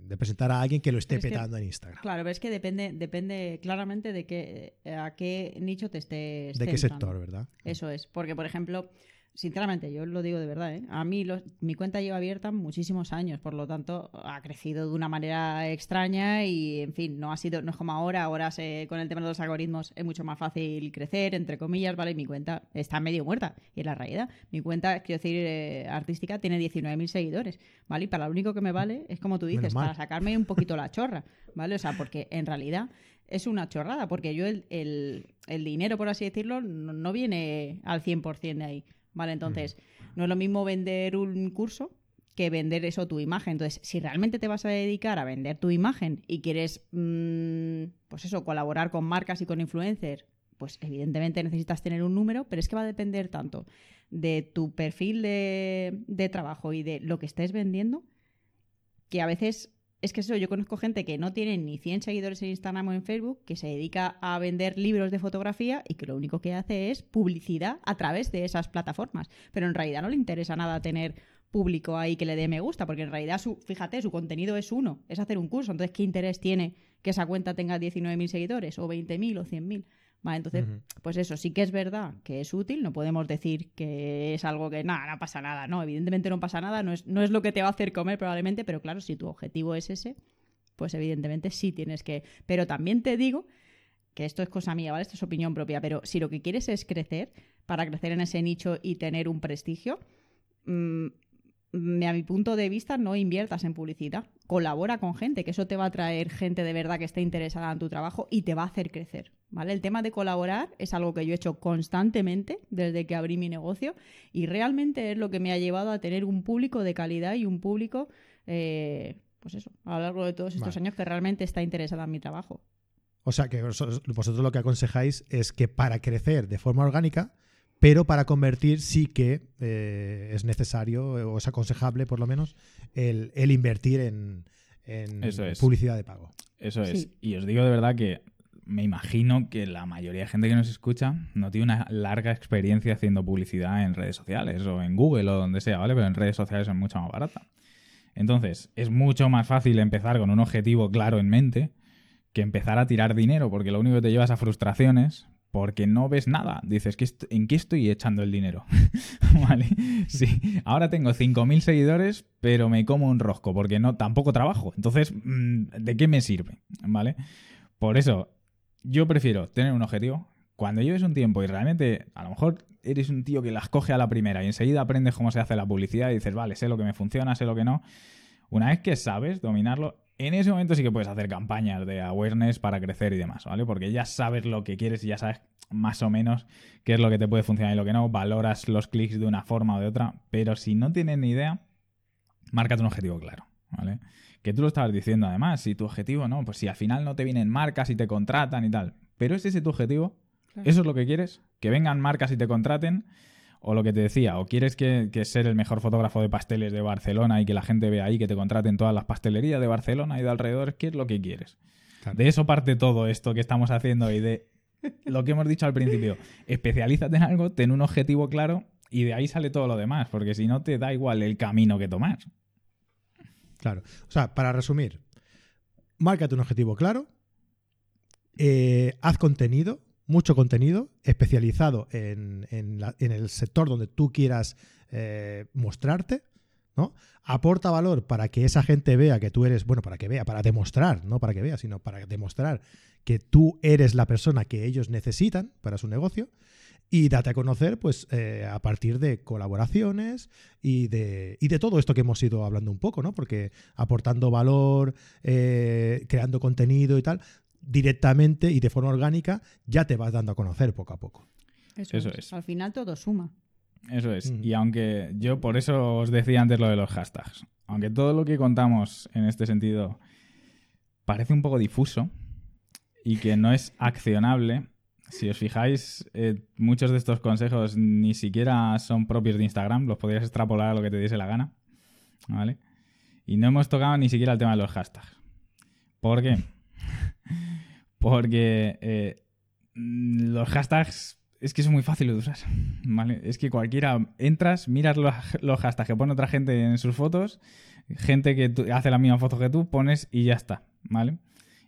De presentar a alguien que lo esté petando en Instagram. Claro, pero es que depende, depende claramente de qué, a qué nicho te estés. De qué sector, ¿verdad? Eso es. Porque, por ejemplo, sinceramente, yo lo digo de verdad, ¿eh? a mí mi cuenta lleva abierta muchísimos años, por lo tanto ha crecido de una manera extraña y, en fin, no ha sido, no es como ahora, ahora con el tema de los algoritmos es mucho más fácil crecer, entre comillas, ¿vale? mi cuenta está medio muerta y en la realidad. Mi cuenta, quiero decir, eh, artística tiene 19.000 seguidores, ¿vale? Y para lo único que me vale es como tú dices, para sacarme un poquito la chorra, ¿vale? O sea, porque en realidad es una chorrada, porque yo el, el, dinero, por así decirlo, no, no viene al 100% de ahí. ¿Vale? Entonces, no es lo mismo vender un curso que vender eso tu imagen. Entonces, si realmente te vas a dedicar a vender tu imagen y quieres, mm, pues eso, colaborar con marcas y con influencers, pues evidentemente necesitas tener un número, pero es que va a depender tanto de tu perfil de, de trabajo y de lo que estés vendiendo, que a veces es que eso, yo conozco gente que no tiene ni 100 seguidores en Instagram o en Facebook, que se dedica a vender libros de fotografía y que lo único que hace es publicidad a través de esas plataformas. Pero en realidad no le interesa nada tener público ahí que le dé me gusta, porque en realidad, su, fíjate, su contenido es uno, es hacer un curso. Entonces, ¿qué interés tiene que esa cuenta tenga 19.000 seguidores o 20.000 o 100.000? Entonces, pues eso sí que es verdad que es útil, no podemos decir que es algo que nada, no pasa nada, no, evidentemente no pasa nada, no es, no es lo que te va a hacer comer probablemente, pero claro, si tu objetivo es ese, pues evidentemente sí tienes que... Pero también te digo que esto es cosa mía, ¿vale? Esto es opinión propia, pero si lo que quieres es crecer, para crecer en ese nicho y tener un prestigio, mmm, a mi punto de vista, no inviertas en publicidad. Colabora con gente, que eso te va a traer gente de verdad que esté interesada en tu trabajo y te va a hacer crecer. ¿Vale? El tema de colaborar es algo que yo he hecho constantemente desde que abrí mi negocio y realmente es lo que me ha llevado a tener un público de calidad y un público, eh, pues eso, a lo largo de todos estos años que realmente está interesado en mi trabajo. O sea que vosotros lo que aconsejáis es que para crecer de forma orgánica, pero para convertir sí que eh, es necesario o es aconsejable por lo menos el, invertir en, publicidad de pago. Eso es. Y os digo de verdad que me imagino que la mayoría de gente que nos escucha no tiene una larga experiencia haciendo publicidad en redes sociales o en Google o donde sea, ¿vale? Pero en redes sociales es mucho más barata. Entonces, es mucho más fácil empezar con un objetivo claro en mente que empezar a tirar dinero, porque lo único que te llevas a frustraciones, porque no ves nada. Dices, ¿en qué estoy echando el dinero? vale, sí. Ahora tengo 5.000 seguidores, pero me como un rosco porque no tampoco trabajo. Entonces, mm, ¿de qué me sirve? ¿Vale? Por eso, yo prefiero tener un objetivo. Cuando lleves un tiempo y realmente, a lo mejor eres un tío que las coge a la primera y enseguida aprendes cómo se hace la publicidad y dices, vale, sé lo que me funciona, sé lo que no. Una vez que sabes dominarlo, en ese momento sí que puedes hacer campañas de awareness para crecer y demás, ¿vale? Porque ya sabes lo que quieres y ya sabes más o menos qué es lo que te puede funcionar y lo que no, valoras los clics de una forma o de otra, pero si no tienes ni idea, márcate un objetivo claro, ¿vale? Que tú lo estabas diciendo además, si tu objetivo no, pues si al final no te vienen marcas y te contratan y tal, pero es ese tu objetivo, eso es lo que quieres, que vengan marcas y te contraten, o lo que te decía, o quieres que, ser el mejor fotógrafo de pasteles de Barcelona y que la gente vea ahí que te contraten todas las pastelerías de Barcelona y de alrededor, ¿qué es lo que quieres? De eso parte todo esto que estamos haciendo y de lo que hemos dicho al principio. Especialízate en algo, ten un objetivo claro y de ahí sale todo lo demás, porque si no te da igual el camino que tomar. Claro. O sea, para resumir, márcate un objetivo claro, eh, haz contenido, mucho contenido especializado en, el sector donde tú quieras eh, mostrarte, ¿no? Aporta valor para que esa gente vea que tú eres, bueno, para que vea, para demostrar, no para que vea, sino para demostrar que tú eres la persona que ellos necesitan para su negocio y date a conocer pues eh, a partir de colaboraciones y de, y de todo esto que hemos ido hablando un poco, ¿no? Porque aportando valor, eh, creando contenido y tal, directamente y de forma orgánica ya te vas dando a conocer poco a poco. Eso, es. Al final todo suma. Eso es. Y aunque yo por eso os decía antes lo de los hashtags, aunque todo lo que contamos en este sentido parece un poco difuso y que no es accionable, si os fijáis, eh, muchos de estos consejos ni siquiera son propios de Instagram, los podrías extrapolar a lo que te diese la gana. ¿Vale? Y no hemos tocado ni siquiera el tema de los hashtags. ¿Por qué? Porque eh, los hashtags es que es muy fácil de usar. ¿vale? Es que cualquiera entras, miras los, hashtags que pone otra gente en sus fotos, gente que hace la misma foto que tú, pones y ya está. ¿Vale?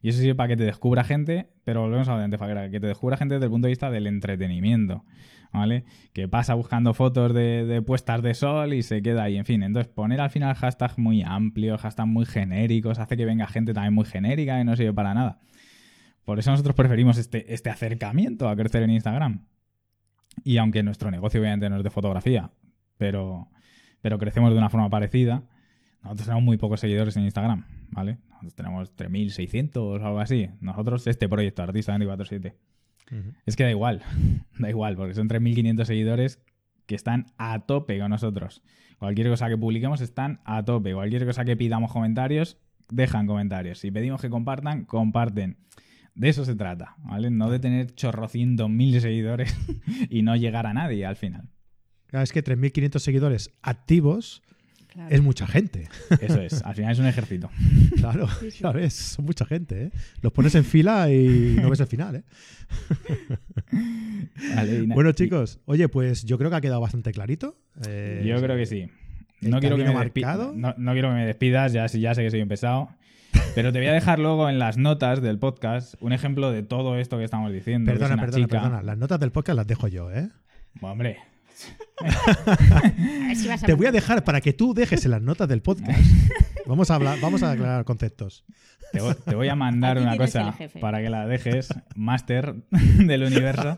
Y eso sirve para que te descubra gente, pero volvemos a lo de antes, para que te descubra gente desde el punto de vista del entretenimiento, ¿vale? Que pasa buscando fotos de, de, puestas de sol y se queda ahí, en fin. Entonces, poner al final hashtags muy amplios, hashtags muy genéricos, hace que venga gente también muy genérica y no sirve para nada. Por eso nosotros preferimos este, este acercamiento a crecer en Instagram. Y aunque nuestro negocio obviamente no es de fotografía, pero, pero crecemos de una forma parecida, nosotros tenemos muy pocos seguidores en Instagram, ¿vale? Nosotros tenemos 3.600 o algo así. Nosotros, este proyecto, Artista 247. Es que da igual, da igual, porque son 3.500 seguidores que están a tope con nosotros. Cualquier cosa que publiquemos están a tope. Cualquier cosa que pidamos comentarios, dejan comentarios. Si pedimos que compartan, comparten. De eso se trata, ¿vale? No de tener chorrocientos mil seguidores y no llegar a nadie al final. Claro, es que 3.500 seguidores activos es mucha gente. Eso es, al final es un ejército. Claro, ya ves, son mucha gente, ¿eh? Los pones en fila y no ves el final, ¿eh? bueno, chicos, oye, pues yo creo que ha quedado bastante clarito. Eh, yo creo que sí. No quiero que, me no, no, quiero que me despidas, ya, ya sé que soy un pesado. Pero te voy a dejar luego en las notas del podcast un ejemplo de todo esto que estamos diciendo. Perdona, perdona, perdona. Las notas del podcast las dejo yo, ¿eh? hombre. te voy a dejar para que tú dejes en las notas del podcast. Vamos a hablar, vamos a aclarar conceptos. Te voy, a mandar una cosa para que la dejes, máster del universo,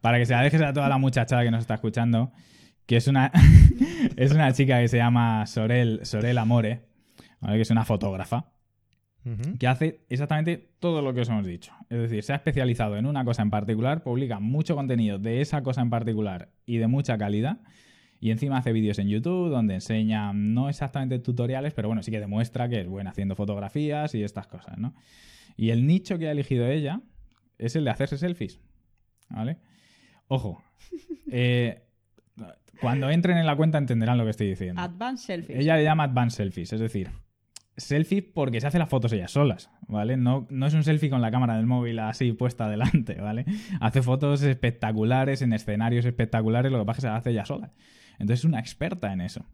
para que se la dejes a toda la muchachada que nos está escuchando, que es una, es una chica que se llama Sorel, Sorel Amore, que es una fotógrafa que hace exactamente todo lo que os hemos dicho. Es decir, se ha especializado en una cosa en particular, publica mucho contenido de esa cosa en particular y de mucha calidad. Y encima hace vídeos en YouTube donde enseña, no exactamente tutoriales, pero bueno, sí que demuestra que es buena haciendo fotografías y estas cosas, ¿no? Y el nicho que ha elegido ella es el de hacerse selfies, ¿vale? Ojo, eh, cuando entren en la cuenta entenderán lo que estoy diciendo. Advanced selfies. Ella le llama advanced selfies, es decir, selfie porque se hace las fotos ellas solas, ¿vale? No, no es un selfie con la cámara del móvil así puesta adelante, ¿vale? Hace fotos espectaculares en escenarios espectaculares, lo que pasa es que se hace ella sola. Entonces es una experta en eso.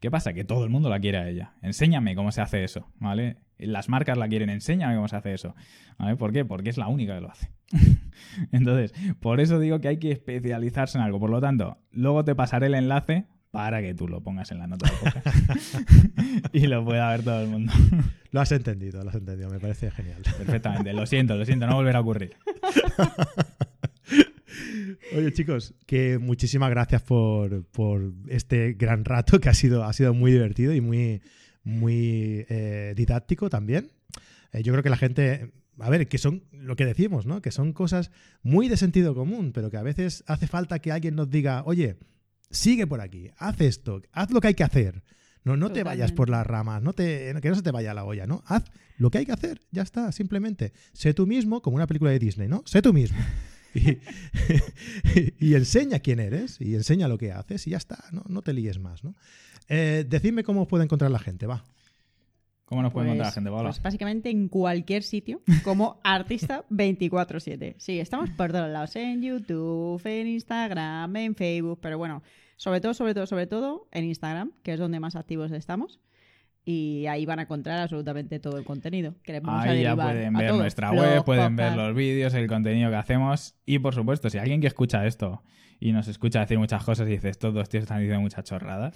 ¿Qué pasa? Que todo el mundo la quiere a ella. Enséñame cómo se hace eso, ¿vale? Las marcas la quieren, enséñame cómo se hace eso. ¿Vale? ¿Por qué? Porque es la única que lo hace. Entonces, por eso digo que hay que especializarse en algo. Por lo tanto, luego te pasaré el enlace para que tú lo pongas en la nota de y lo pueda ver todo el mundo. Lo has entendido, lo has entendido, me parece genial. Perfectamente, lo siento, lo siento, no volverá a ocurrir. Oye chicos, que muchísimas gracias por, por, este gran rato que ha sido, ha sido muy divertido y muy, muy eh, didáctico también. Eh, yo creo que la gente, a ver, que son lo que decimos, ¿no? Que son cosas muy de sentido común, pero que a veces hace falta que alguien nos diga, oye, sigue por aquí, haz esto, haz lo que hay que hacer. No, no te vayas por las ramas, no te, que no se te vaya la olla, ¿no? Haz lo que hay que hacer, ya está, simplemente. Sé tú mismo, como una película de Disney, ¿no? Sé tú mismo. Y, enseña quién eres y enseña lo que haces y ya está, no, no te líes más, ¿no? Eh, decidme cómo puede encontrar la gente, va. ¿Cómo nos puede encontrar la Pues- gente, Paula? Pues básicamente en cualquier sitio, como artista 24-7. Sí, estamos por todos lados, en YouTube, en Instagram, en Facebook, pero bueno, sobre todo, sobre todo, sobre todo en Instagram, que es donde más activos estamos. Y ahí van a encontrar absolutamente todo el contenido que les vamos a Ahí ya derivar pueden a ver todo. nuestra Blog, web, pueden ver podcast. los vídeos, el contenido que hacemos. Y por supuesto, si alguien que escucha esto y nos escucha decir muchas cosas y dice, estos dos tíos están diciendo muchas chorradas.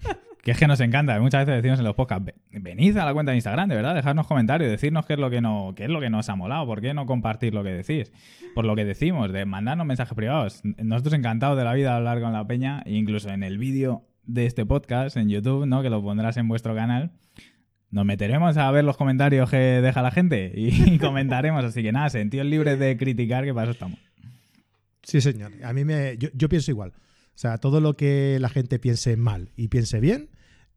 Que es que nos encanta. Muchas veces decimos en los podcasts, "Ve- venid a la cuenta de Instagram, de verdad, dejadnos comentarios, decirnos qué es lo que no, qué es lo que nos ha molado, por qué no compartir lo que decís, por lo que decimos, de mandarnos mensajes privados. Nosotros encantados de la vida de hablar con la peña, e incluso en el vídeo de este podcast en YouTube, ¿no? Que lo pondrás en vuestro canal. Nos meteremos a ver los comentarios que deja la gente y comentaremos. Así que nada, sentidos libres de criticar, que para eso estamos. Sí, señor. A mí me. Yo pienso igual. O sea, todo lo que la gente piense mal y piense bien,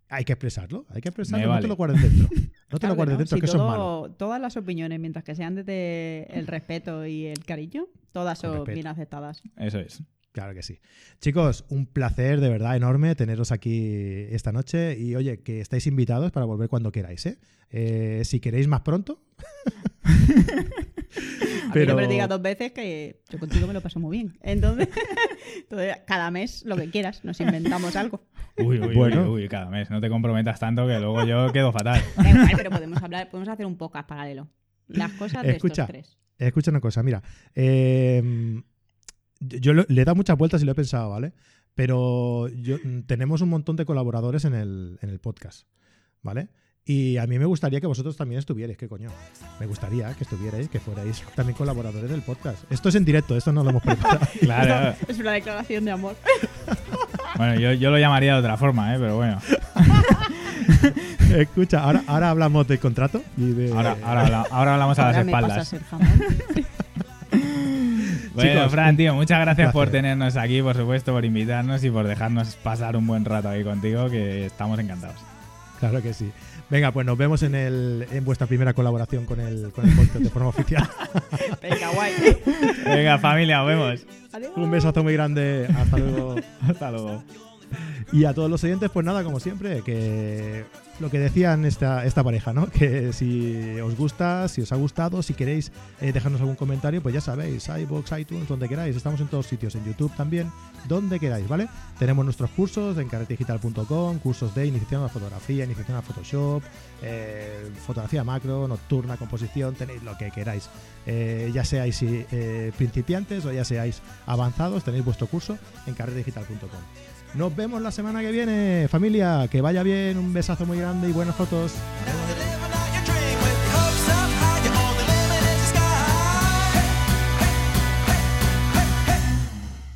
hay que expresarlo. Hay que expresarlo. Me No vale. te lo guardes dentro. No te Claro lo guardes no, dentro, si que eso es malo. todo- Todas las opiniones, mientras que sean desde el respeto y el cariño, todas Con son respeto. bien aceptadas. Eso es. Claro que sí. Chicos, un placer de verdad enorme teneros aquí esta noche. Y oye, que estáis invitados para volver cuando queráis, ¿eh? Eh, si queréis más pronto. A mí Pero- no me lo digas dos veces que yo contigo me lo paso muy bien. Entonces, entonces, cada mes lo que quieras, nos inventamos algo. Uy, uy, Bueno. uy, uy, cada mes. No te comprometas tanto que luego yo quedo fatal. Da igual, pero podemos hablar, podemos hacer un podcast paralelo. Las cosas de Escucha. estos tres. Escucha una cosa, mira. eh, yo lo- le he dado muchas vueltas y lo he pensado, ¿vale? Pero yo- mm, tenemos un montón de colaboradores en el, en el podcast, ¿vale? Y a mí me gustaría que vosotros también estuvierais, ¿qué coño? Me gustaría que estuvierais, que fuerais también colaboradores del podcast. Esto es en directo, esto no lo hemos preparado. Claro. Es una declaración de amor. Bueno, yo, yo lo llamaría de otra forma, ¿eh? Pero bueno. Escucha, ahora, ahora hablamos del contrato y de... Ahora, ahora, ahora hablamos a Ahora las espaldas. Bueno, Chicos, Fran, tío, muchas gracias por tenernos aquí, por supuesto, por invitarnos y por dejarnos pasar un buen rato aquí contigo, que estamos encantados. Claro que sí. Venga, pues nos vemos en, el, en vuestra primera colaboración con el, con el podcast de forma oficial. Venga, guay. Venga, familia, nos vemos. Adiós. Un besazo muy grande. Hasta luego. Hasta luego. Y a todos los oyentes, pues nada, como siempre, que lo que decían esta, esta pareja, ¿no? Que si os gusta, si os ha gustado, si queréis eh, dejarnos algún comentario, pues ya sabéis, iVoox, iTunes, donde queráis. Estamos en todos sitios, en YouTube también, donde queráis, ¿vale? Tenemos nuestros cursos en carretedigital.com, cursos de iniciación a fotografía, iniciación a Photoshop, eh, fotografía macro, nocturna, composición, tenéis lo que queráis. Eh, ya seáis eh, principiantes o ya seáis avanzados, tenéis vuestro curso en carretedigital.com. Nos vemos la semana que viene, familia. Que vaya bien, un besazo muy grande y buenas fotos.